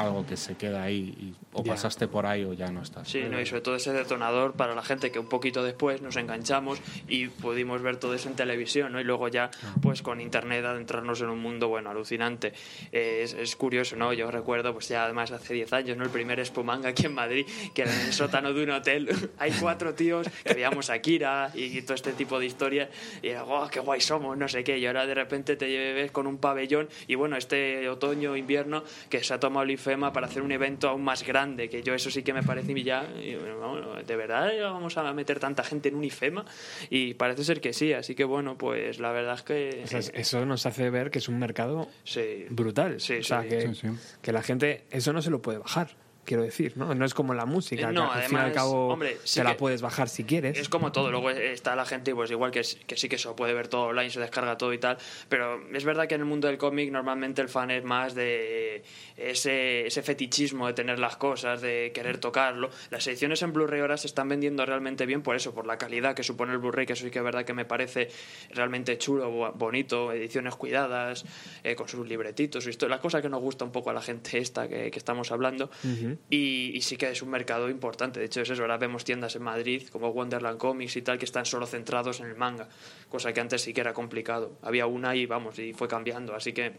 algo que se queda ahí y o pasaste por ahí o ya no estás. Sí, no, y sobre todo ese detonador para la gente que un poquito después nos enganchamos y pudimos ver todo eso en televisión, ¿no? Y luego ya, pues con internet, adentrarnos en un mundo, bueno, alucinante. es, es, curioso, ¿no? Yo recuerdo, pues ya además hace 10 años, ¿no? El primer Espumanga aquí en Madrid, que era en el sótano de un hotel. Hay cuatro tíos que veíamos a Kira y, todo este tipo de historias y era, oh, qué guay somos, no sé qué. Y ahora de repente te ves con un pabellón y bueno, este otoño, invierno, que se ha tomado el FEMA para hacer un evento aún más grande, que yo eso sí que me parece ya, ¿de verdad vamos a meter tanta gente en un IFEMA? Y parece ser que sí, así que bueno, pues la verdad es que... eso nos hace ver que es un mercado brutal. Sí, o sea, que, que la gente, eso no se lo puede bajar. Quiero decir, ¿no? No es como la música, Eh, no, que al fin y al además, cabo hombre, sí te la puedes bajar si quieres. Es como todo, luego está la gente, pues igual que, que sí que se lo puede ver todo online, se descarga todo y tal, pero es verdad que en el mundo del cómic normalmente el fan es más de ese, ese fetichismo de tener las cosas, de querer tocarlo. Las ediciones en Blu-ray ahora se están vendiendo realmente bien por eso, por la calidad que supone el Blu-ray, que eso sí que es verdad que me parece realmente chulo, bo- bonito, ediciones cuidadas, eh, con sus libretitos, su historia, la cosa que nos gusta un poco a la gente esta que, que estamos hablando. Y, y sí que es un mercado importante. De hecho, es eso. Ahora vemos tiendas en Madrid como Wonderland Comics y tal que están solo centrados en el manga, cosa que antes sí que era complicado. Había una y vamos, y fue cambiando. Así que.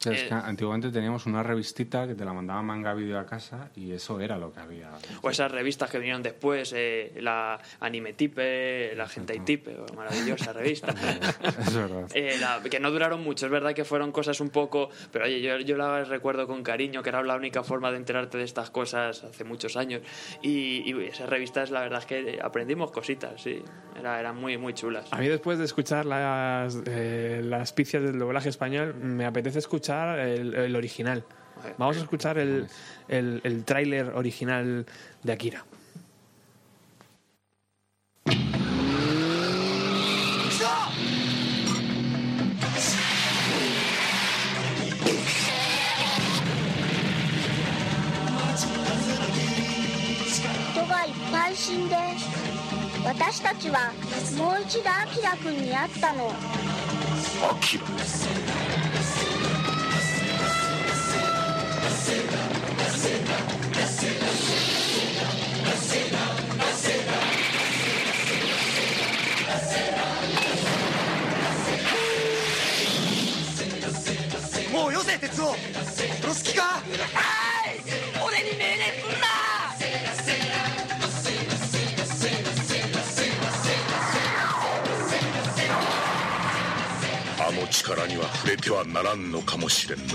O sea, es eh, que antiguamente teníamos una revistita que te la mandaba manga vídeo a casa y eso era lo que había. o esas revistas que vinieron después, eh, la Anime Tipe, la Hentai Tipe, maravillosa revista. es verdad. Eh, la- que no duraron mucho, es verdad que fueron cosas un poco, pero oye, yo, yo las recuerdo con cariño, que era la única forma de enterarte de estas cosas hace muchos años. Y, y esas revistas, la verdad es que aprendimos cositas, sí, Era- eran muy, muy chulas. A mí después de escuchar las, eh, las picias del doblaje español, me apetece escuchar el, el original. Vamos a escuchar el, el, el tráiler original de Akira. 人もうよせ殺す気か？はい俺に命令すんな！あの力には触れてはならんのかもしれんな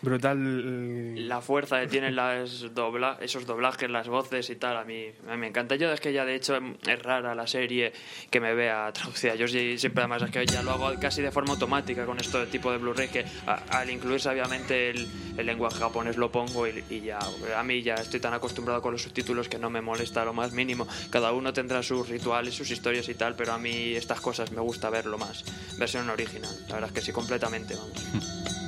Brutal. La fuerza que tienen las dobla esos doblajes, las voces y tal, a mí, a mí me encanta. Yo es que ya de hecho es rara la serie que me vea traducida. Yo siempre además es que ya lo hago casi de forma automática con este tipo de Blu-ray que a- al incluirse obviamente el, el lenguaje japonés lo pongo y, y ya. A mí ya estoy tan acostumbrado con los subtítulos que no me molesta lo más mínimo. Cada uno tendrá sus rituales, sus historias y tal, pero a mí estas cosas me gusta verlo más. Versión original, la verdad es que sí, completamente, vamos.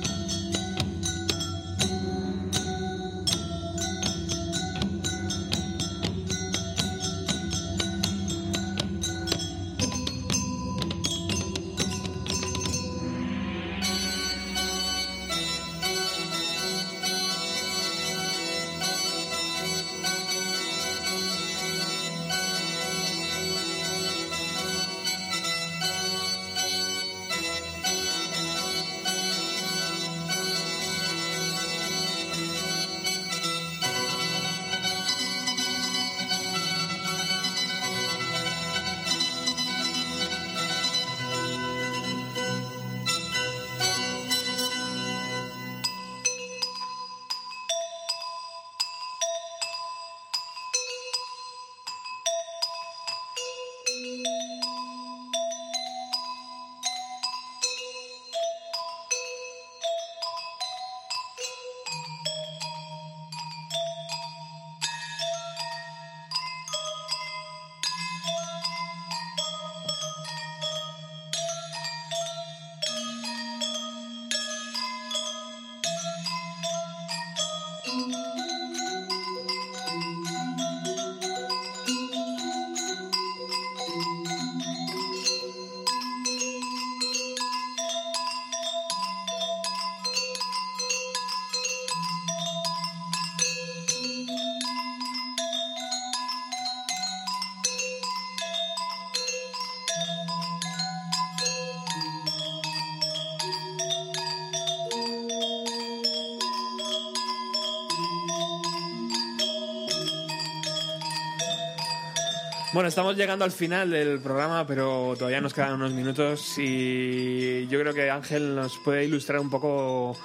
Bueno, estamos llegando al final del programa, pero todavía nos quedan unos minutos y yo creo que Ángel nos puede ilustrar un poco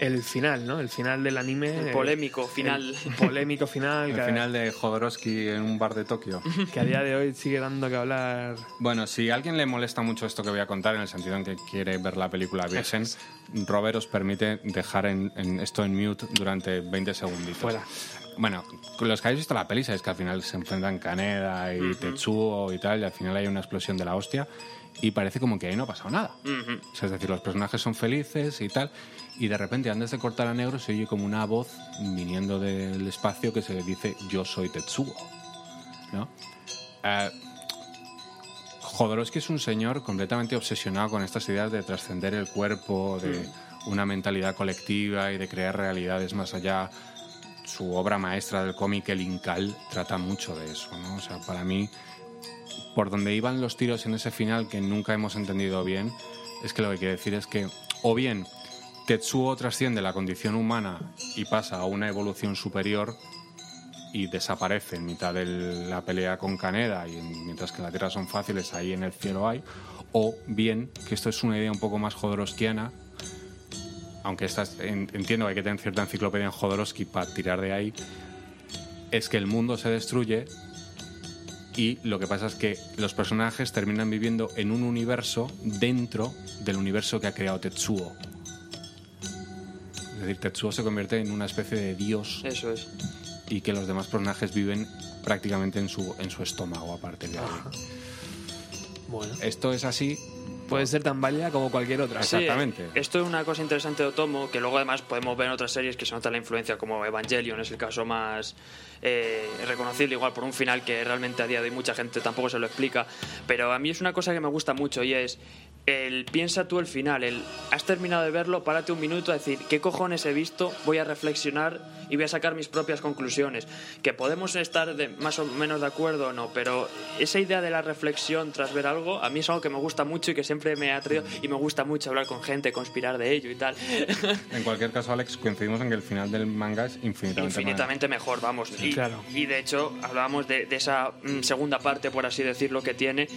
el final, ¿no? El final del anime. El polémico final. El polémico final. El que, final de Jodorowsky en un bar de Tokio. que a día de hoy sigue dando que hablar. Bueno, si a alguien le molesta mucho esto que voy a contar, en el sentido en que quiere ver la película Virgen, Robert os permite dejar en, en esto en mute durante 20 segunditos. Fuera. Bueno, los que habéis visto la peli sabéis que al final se enfrentan Kaneda y Tetsuo y tal, y al final hay una explosión de la hostia, y parece como que ahí no ha pasado nada. O sea, es decir, los personajes son felices y tal, y de repente antes de cortar a negro se oye como una voz viniendo del espacio que se dice yo soy Tetsuo. ¿No? Eh, Jodorowsky es un señor completamente obsesionado con estas ideas de trascender el cuerpo, de una mentalidad colectiva y de crear realidades más allá. Su obra maestra del cómic, El Incal, trata mucho de eso. ¿no? O sea, para mí, por donde iban los tiros en ese final que nunca hemos entendido bien, es que lo que quiere decir es que, o bien, Tetsuo trasciende la condición humana y pasa a una evolución superior y desaparece en mitad de la pelea con Kaneda y en- mientras que en la Tierra son fáciles, ahí en el cielo hay, o bien que esto es una idea un poco más jodorowskiana, aunque estas, en- entiendo que hay que tener cierta enciclopedia en Jodorowsky para tirar de ahí, es que el mundo se destruye y lo que pasa es que los personajes terminan viviendo en un universo dentro del universo que ha creado Tetsuo. Es decir, Tetsuo se convierte en una especie de dios Eso es. y que los demás personajes viven prácticamente en su, en su estómago a partir de ahí. Bueno. Esto es así. Puede ser tan válida como cualquier otra. Sí, esto es una cosa interesante de Otomo, que luego además podemos ver en otras series que se nota la influencia, como Evangelion, es el caso más eh, reconocible, igual por un final que realmente a día de hoy mucha gente tampoco se lo explica. Pero a mí es una cosa que me gusta mucho y es el piensa tú el final, el has terminado de verlo, párate un minuto a decir, ¿qué cojones he visto? Voy a reflexionar y voy a sacar mis propias conclusiones. Que podemos estar de, más o menos de acuerdo o no, pero esa idea de la reflexión tras ver algo, a mí es algo que me gusta mucho y que siempre me ha traído y me gusta mucho hablar con gente, conspirar de ello y tal. En cualquier caso, Alex, coincidimos en que el final del manga es infinitamente, Infinitamente mejor, vamos. Y, Claro. y de hecho, hablábamos de, de esa mm, segunda parte, por así decirlo, que tiene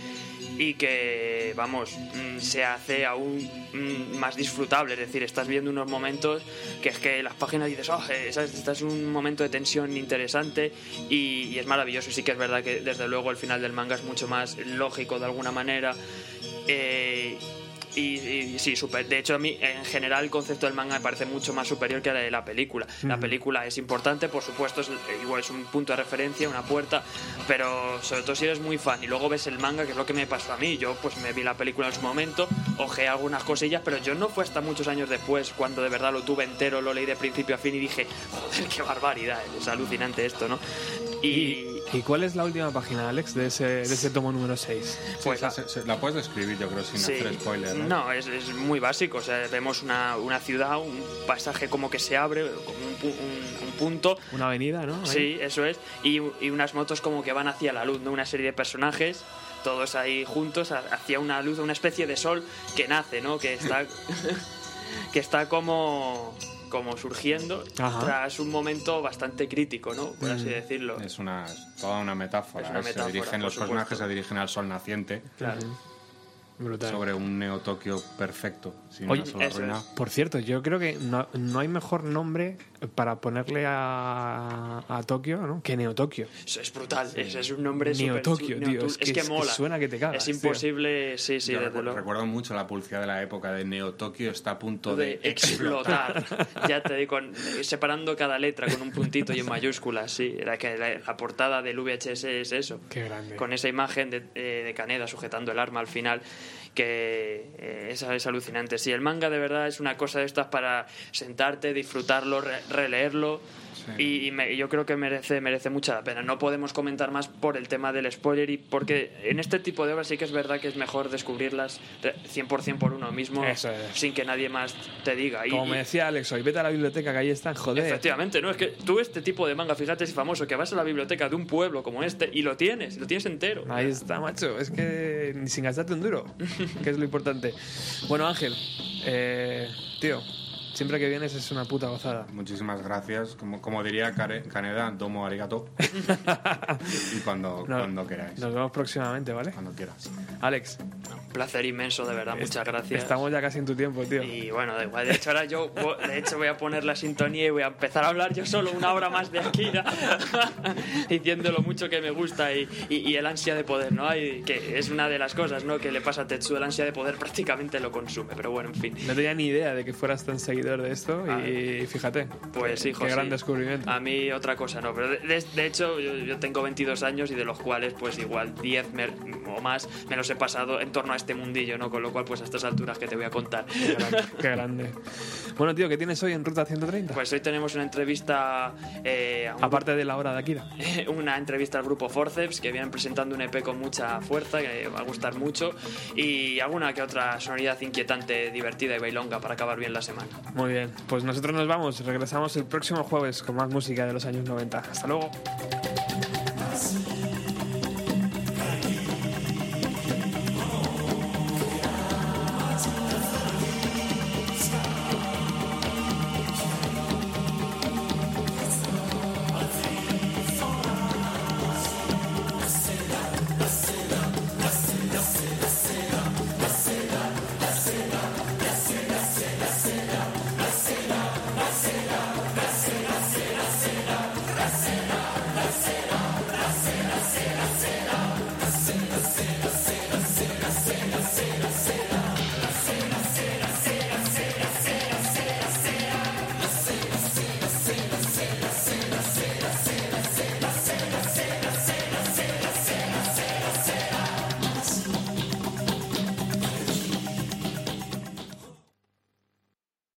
y que, vamos, mm, se hace aún mm, más disfrutable. Es decir, estás viendo unos momentos que es que las páginas dices, oh, este es un momento de tensión interesante y, y es maravilloso. Y sí que es verdad que, desde luego, el final del manga es mucho más lógico de alguna manera. Eh, y, y sí, super. De hecho, a mí en general el concepto del manga me parece mucho más superior que el de la película. La película es importante, por supuesto, es, igual es un punto de referencia, una puerta, pero sobre todo si eres muy fan y luego ves el manga, que es lo que me pasó a mí. Yo pues me vi la película en su momento, ojeé algunas cosillas, pero yo no fue hasta muchos años después cuando de verdad lo tuve entero, lo leí de principio a fin y dije, joder, qué barbaridad, es alucinante esto, ¿no? Y, ¿Y cuál es la última página, Alex, de ese, de ese tomo número 6? Pues Sí, se- se- la puedes describir, yo creo, sin Sí. hacer spoiler. ¿no? No, es, es muy básico. O sea, vemos una, una ciudad, un pasaje como que se abre, como un, pu- un- un punto. Una avenida, ¿no? Ahí. Sí, eso es. Y, y unas motos como que van hacia la luz, ¿no? Una serie de personajes, todos ahí juntos, a- hacia una luz, una especie de sol que nace, ¿no? Que está, que está como como surgiendo Ajá. tras un momento bastante crítico, ¿no? Por así Mm. decirlo. Es una, toda una metáfora. Es una ¿eh? metáfora, se dirigen, los personajes se dirigen al sol naciente. Claro. Brutal. Sobre un Neo-Tokio perfecto, sin Oye, una sola ruina. es. por cierto, yo creo que no, no hay mejor nombre para ponerle a, a Tokio ¿no? que Neo Tokio. Eso es brutal, es, es un nombre Neo súper Tokio, tío, Neo- es que- es que mola. suena que te cagas, Es tío. imposible, sí, sí, Yo desde recu- luego. recuerdo mucho la publicidad de la época de Neo-Tokio está a punto de, de explotar. ya te digo, separando cada letra con un puntito y en mayúsculas, sí. Era que la, la portada del VHS es eso. Qué grande. Con esa imagen de, eh, de Kaneda sujetando el arma al final, que eh, es, alucinante. Sí, el manga de verdad es una cosa de estas para sentarte, disfrutarlo, re- releerlo. Y, y me- y yo creo que merece, merece mucha la pena. No podemos comentar más por el tema del spoiler y porque en este tipo de obras sí que es verdad que es mejor descubrirlas de- 100% por uno mismo es. sin que nadie más te diga. Y- Como me decía Alex hoy, vete a la biblioteca que ahí están, joder. Efectivamente, ¿no? Es que tú este tipo de manga, fíjate si famoso, que vas a la biblioteca de un pueblo como este y lo tienes, lo tienes entero. Ahí está, macho. Es que ni sin gastarte un duro, que es lo importante. Bueno, Ángel, eh, tío, siempre que vienes es una puta gozada. Muchísimas gracias. Como, como diría Kare- Kaneda, domo arigato. y cuando, No, cuando queráis. Nos vemos próximamente, ¿vale? Cuando quieras. Alex, Placer inmenso, de verdad, muchas gracias. Estamos ya casi en tu tiempo, tío. Y bueno, da igual. De hecho, ahora yo de hecho voy a poner la sintonía y voy a empezar a hablar yo solo una hora más de Akira, diciendo lo mucho que me gusta y, y, el ansia de poder, ¿no? Y que es una de las cosas, ¿no? Que le pasa a Tetsuo, el ansia de poder prácticamente lo consume, pero bueno, en fin. No tenía ni idea de que fueras tan seguidor de esto y, fíjate. Pues hijo, Qué gran descubrimiento. A mí otra cosa, ¿no? Pero de, hecho yo, yo, tengo 22 años y de los cuales pues igual 10 o más me los he pasado en torno a este mundillo, ¿no? Con lo cual pues a estas alturas que te voy a contar. Qué grande. Bueno, tío, ¿qué tienes hoy en Ruta 130? Pues hoy tenemos una entrevista... Eh, Aparte de la hora de Akira. una entrevista al grupo Forceps, que vienen presentando un EP con mucha fuerza, que va a gustar mucho, y alguna que otra sonoridad inquietante, divertida y bailonga para acabar bien la semana. Muy bien, pues nosotros nos vamos, regresamos el próximo jueves con más música de los años 90. Hasta luego.